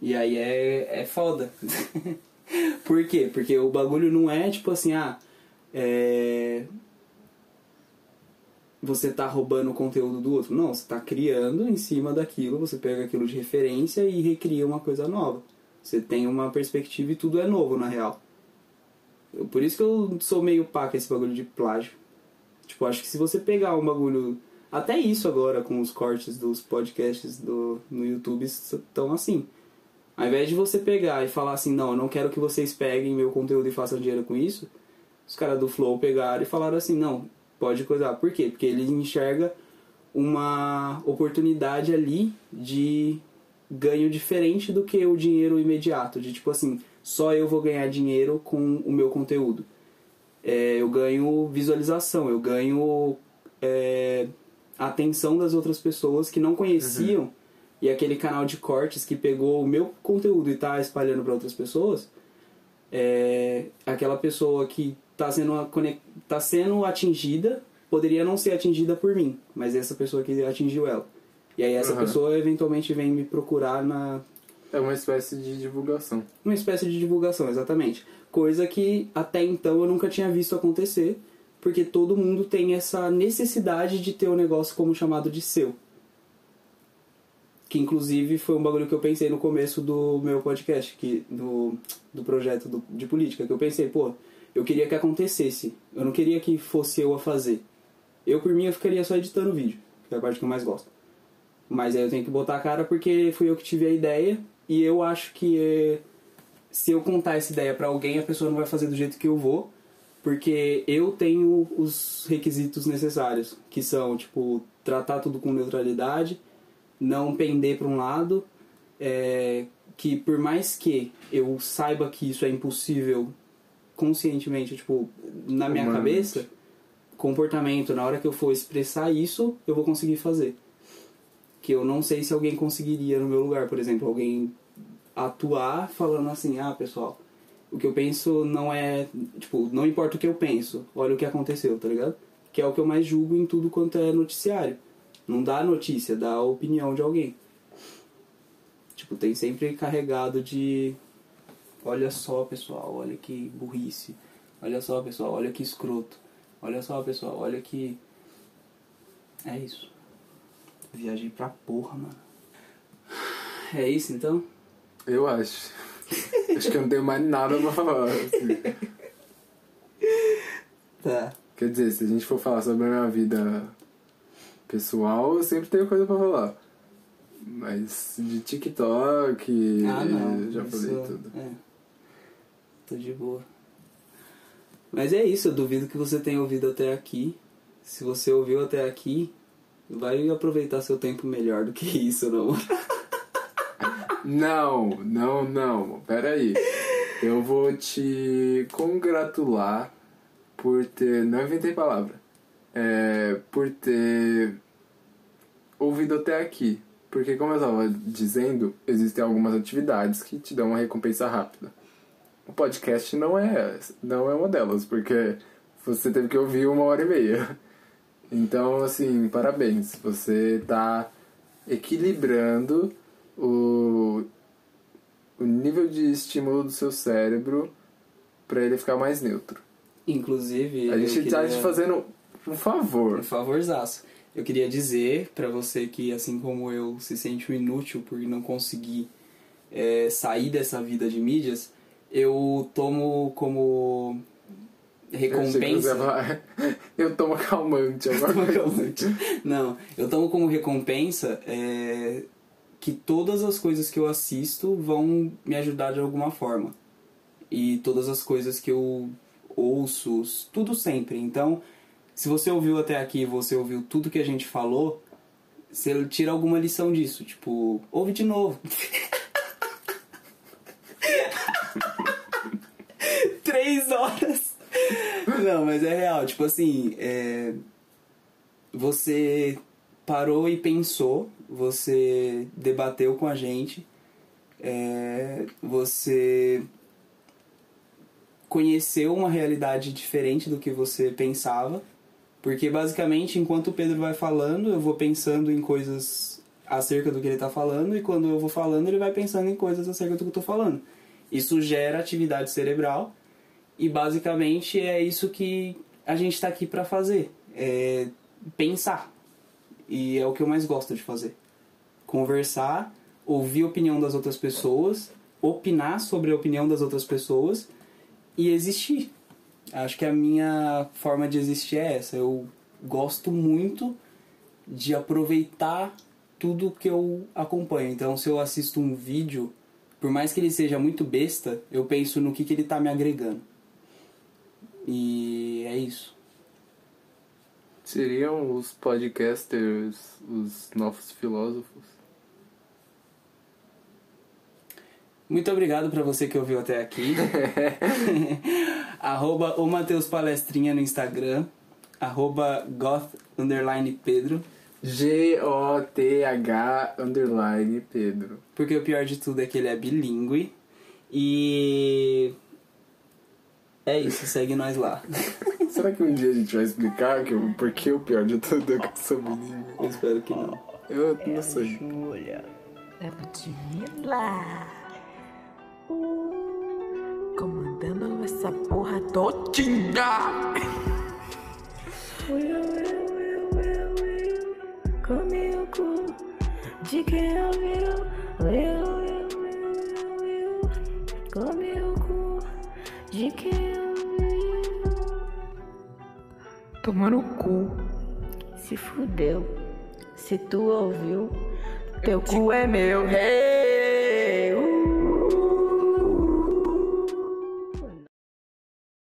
E aí é, é foda. Por quê? Porque o bagulho não é tipo assim, ah, é... você tá roubando o conteúdo do outro. Não, você tá criando em cima daquilo, você pega aquilo de referência e recria uma coisa nova. Você tem uma perspectiva e tudo é novo, na real. Por isso que eu sou meio pá com esse bagulho de plágio. Tipo, acho que se você pegar um bagulho. Até isso agora, com os cortes dos podcasts do, no YouTube, estão assim. Ao invés de você pegar e falar assim, não, eu não quero que vocês peguem meu conteúdo e façam dinheiro com isso, os caras do Flow pegaram e falaram assim, não, pode coisar. Por quê? Porque ele enxerga uma oportunidade ali de ganho diferente do que o dinheiro imediato. De tipo assim, só eu vou ganhar dinheiro com o meu conteúdo. É, eu ganho visualização, eu ganho é, atenção das outras pessoas que não conheciam e aquele canal de cortes que pegou o meu conteúdo e tá espalhando para outras pessoas, é, aquela pessoa que tá sendo, a- conec- tá sendo atingida poderia não ser atingida por mim, mas essa pessoa que atingiu ela. E aí essa Aham. pessoa eventualmente vem me procurar na, É uma espécie de divulgação. uma espécie de divulgação, exatamente. Coisa que até então eu nunca tinha visto acontecer, porque todo mundo tem essa necessidade de ter o negócio como chamado de seu. Que inclusive foi um bagulho que eu pensei no começo do meu podcast, que, do, do projeto do- de política, que eu pensei, pô, eu queria que acontecesse. Eu não queria que fosse eu a fazer. Eu, por mim, eu ficaria só editando vídeo, que é a parte que eu mais gosto. Mas aí eu tenho que botar a cara porque fui eu que tive a ideia e eu acho que é, se eu contar essa ideia pra alguém, a pessoa não vai fazer do jeito que eu vou, porque eu tenho os requisitos necessários, que são, tipo, tratar tudo com neutralidade, não pender pra um lado, é, que por mais que eu saiba que isso é impossível conscientemente, tipo, na minha cabeça, comportamento, na hora que eu for expressar isso, eu vou conseguir fazer. Que eu não sei se alguém conseguiria no meu lugar, por exemplo, alguém atuar falando assim, ah, pessoal, o que eu penso não é, tipo, não importa o que eu penso, olha o que aconteceu, tá ligado? Que é o que eu mais julgo em tudo quanto é noticiário. Não dá notícia, dá a opinião de alguém. Tipo, tem sempre carregado de olha só, pessoal, olha que burrice. Olha só, pessoal, olha que escroto. Olha só, pessoal, olha que é isso. Viajei pra porra, mano. É isso então? Eu acho. acho que eu não tenho mais nada pra falar. assim. Tá. Quer dizer, se a gente for falar sobre a minha vida pessoal, eu sempre tenho coisa pra falar. Mas de TikTok, Ah, não. já isso- falei tudo. É. Tô de boa. Mas é isso, eu duvido que você tenha ouvido até aqui. Se você ouviu até aqui, vai aproveitar seu tempo melhor do que isso, não. Não, não, não. Pera aí. Eu vou te congratular por ter. Não inventei palavra. É, por ter ouvido até aqui. Porque, como eu estava dizendo, existem algumas atividades que te dão uma recompensa rápida. O podcast não é, não é uma delas, porque você teve que ouvir uma hora e meia. Então, assim, parabéns. Você está equilibrando o, o nível de estímulo do seu cérebro para ele ficar mais neutro. Inclusive, A gente tá queria- fazendo um favor. Por favorzaço. Eu queria dizer pra você que, assim como eu, se sente um inútil por não conseguir é, sair dessa vida de mídias, eu tomo como Eu recompensa. falar, Eu tomo calmante agora. Tomo calmante. Não, eu tomo como recompensa é, que todas as coisas que eu assisto vão me ajudar de alguma forma. E todas as coisas que eu ouço, tudo sempre. Então, se você ouviu até aqui, você ouviu tudo que a gente falou, você tira alguma lição disso. Tipo, ouve de novo. Três horas. Não, mas é real. Tipo assim, é... você parou e pensou, você debateu com a gente, é... você conheceu uma realidade diferente do que você pensava. Porque basicamente, enquanto o Pedro vai falando, eu vou pensando em coisas acerca do que ele tá falando, e quando eu vou falando, ele vai pensando em coisas acerca do que eu tô falando. Isso gera atividade cerebral e basicamente é isso que a gente está aqui para fazer, é pensar. E é o que eu mais gosto de fazer. Conversar, ouvir a opinião das outras pessoas, opinar sobre a opinião das outras pessoas e existir. Acho que a minha forma de existir é essa. Eu gosto muito de aproveitar tudo que eu acompanho. Então, se eu assisto um vídeo, por mais que ele seja muito besta, eu penso no que, que ele está me agregando. E é isso. Seriam os podcasters os novos filósofos? Muito obrigado para você que ouviu até aqui. arroba o Mateus Palestrinha no Instagram. Arroba goth underline Pedro. G-O-T-H underline Pedro. Porque o pior de tudo é que ele é bilíngue. E. É isso, segue nós lá. Será que um dia a gente vai explicar que, o- por que o pior de tudo é que eu sou bilíngue? Eu espero que não. Eu não sei. Júlia, é Ludmilla. Comandando essa porra todinha. Come o cu de quem ouviu. Will, will, will, will. Come o cu de quem ouviu. Toma no cu. Se fudeu. Se tu ouviu, teu cu é meu rei.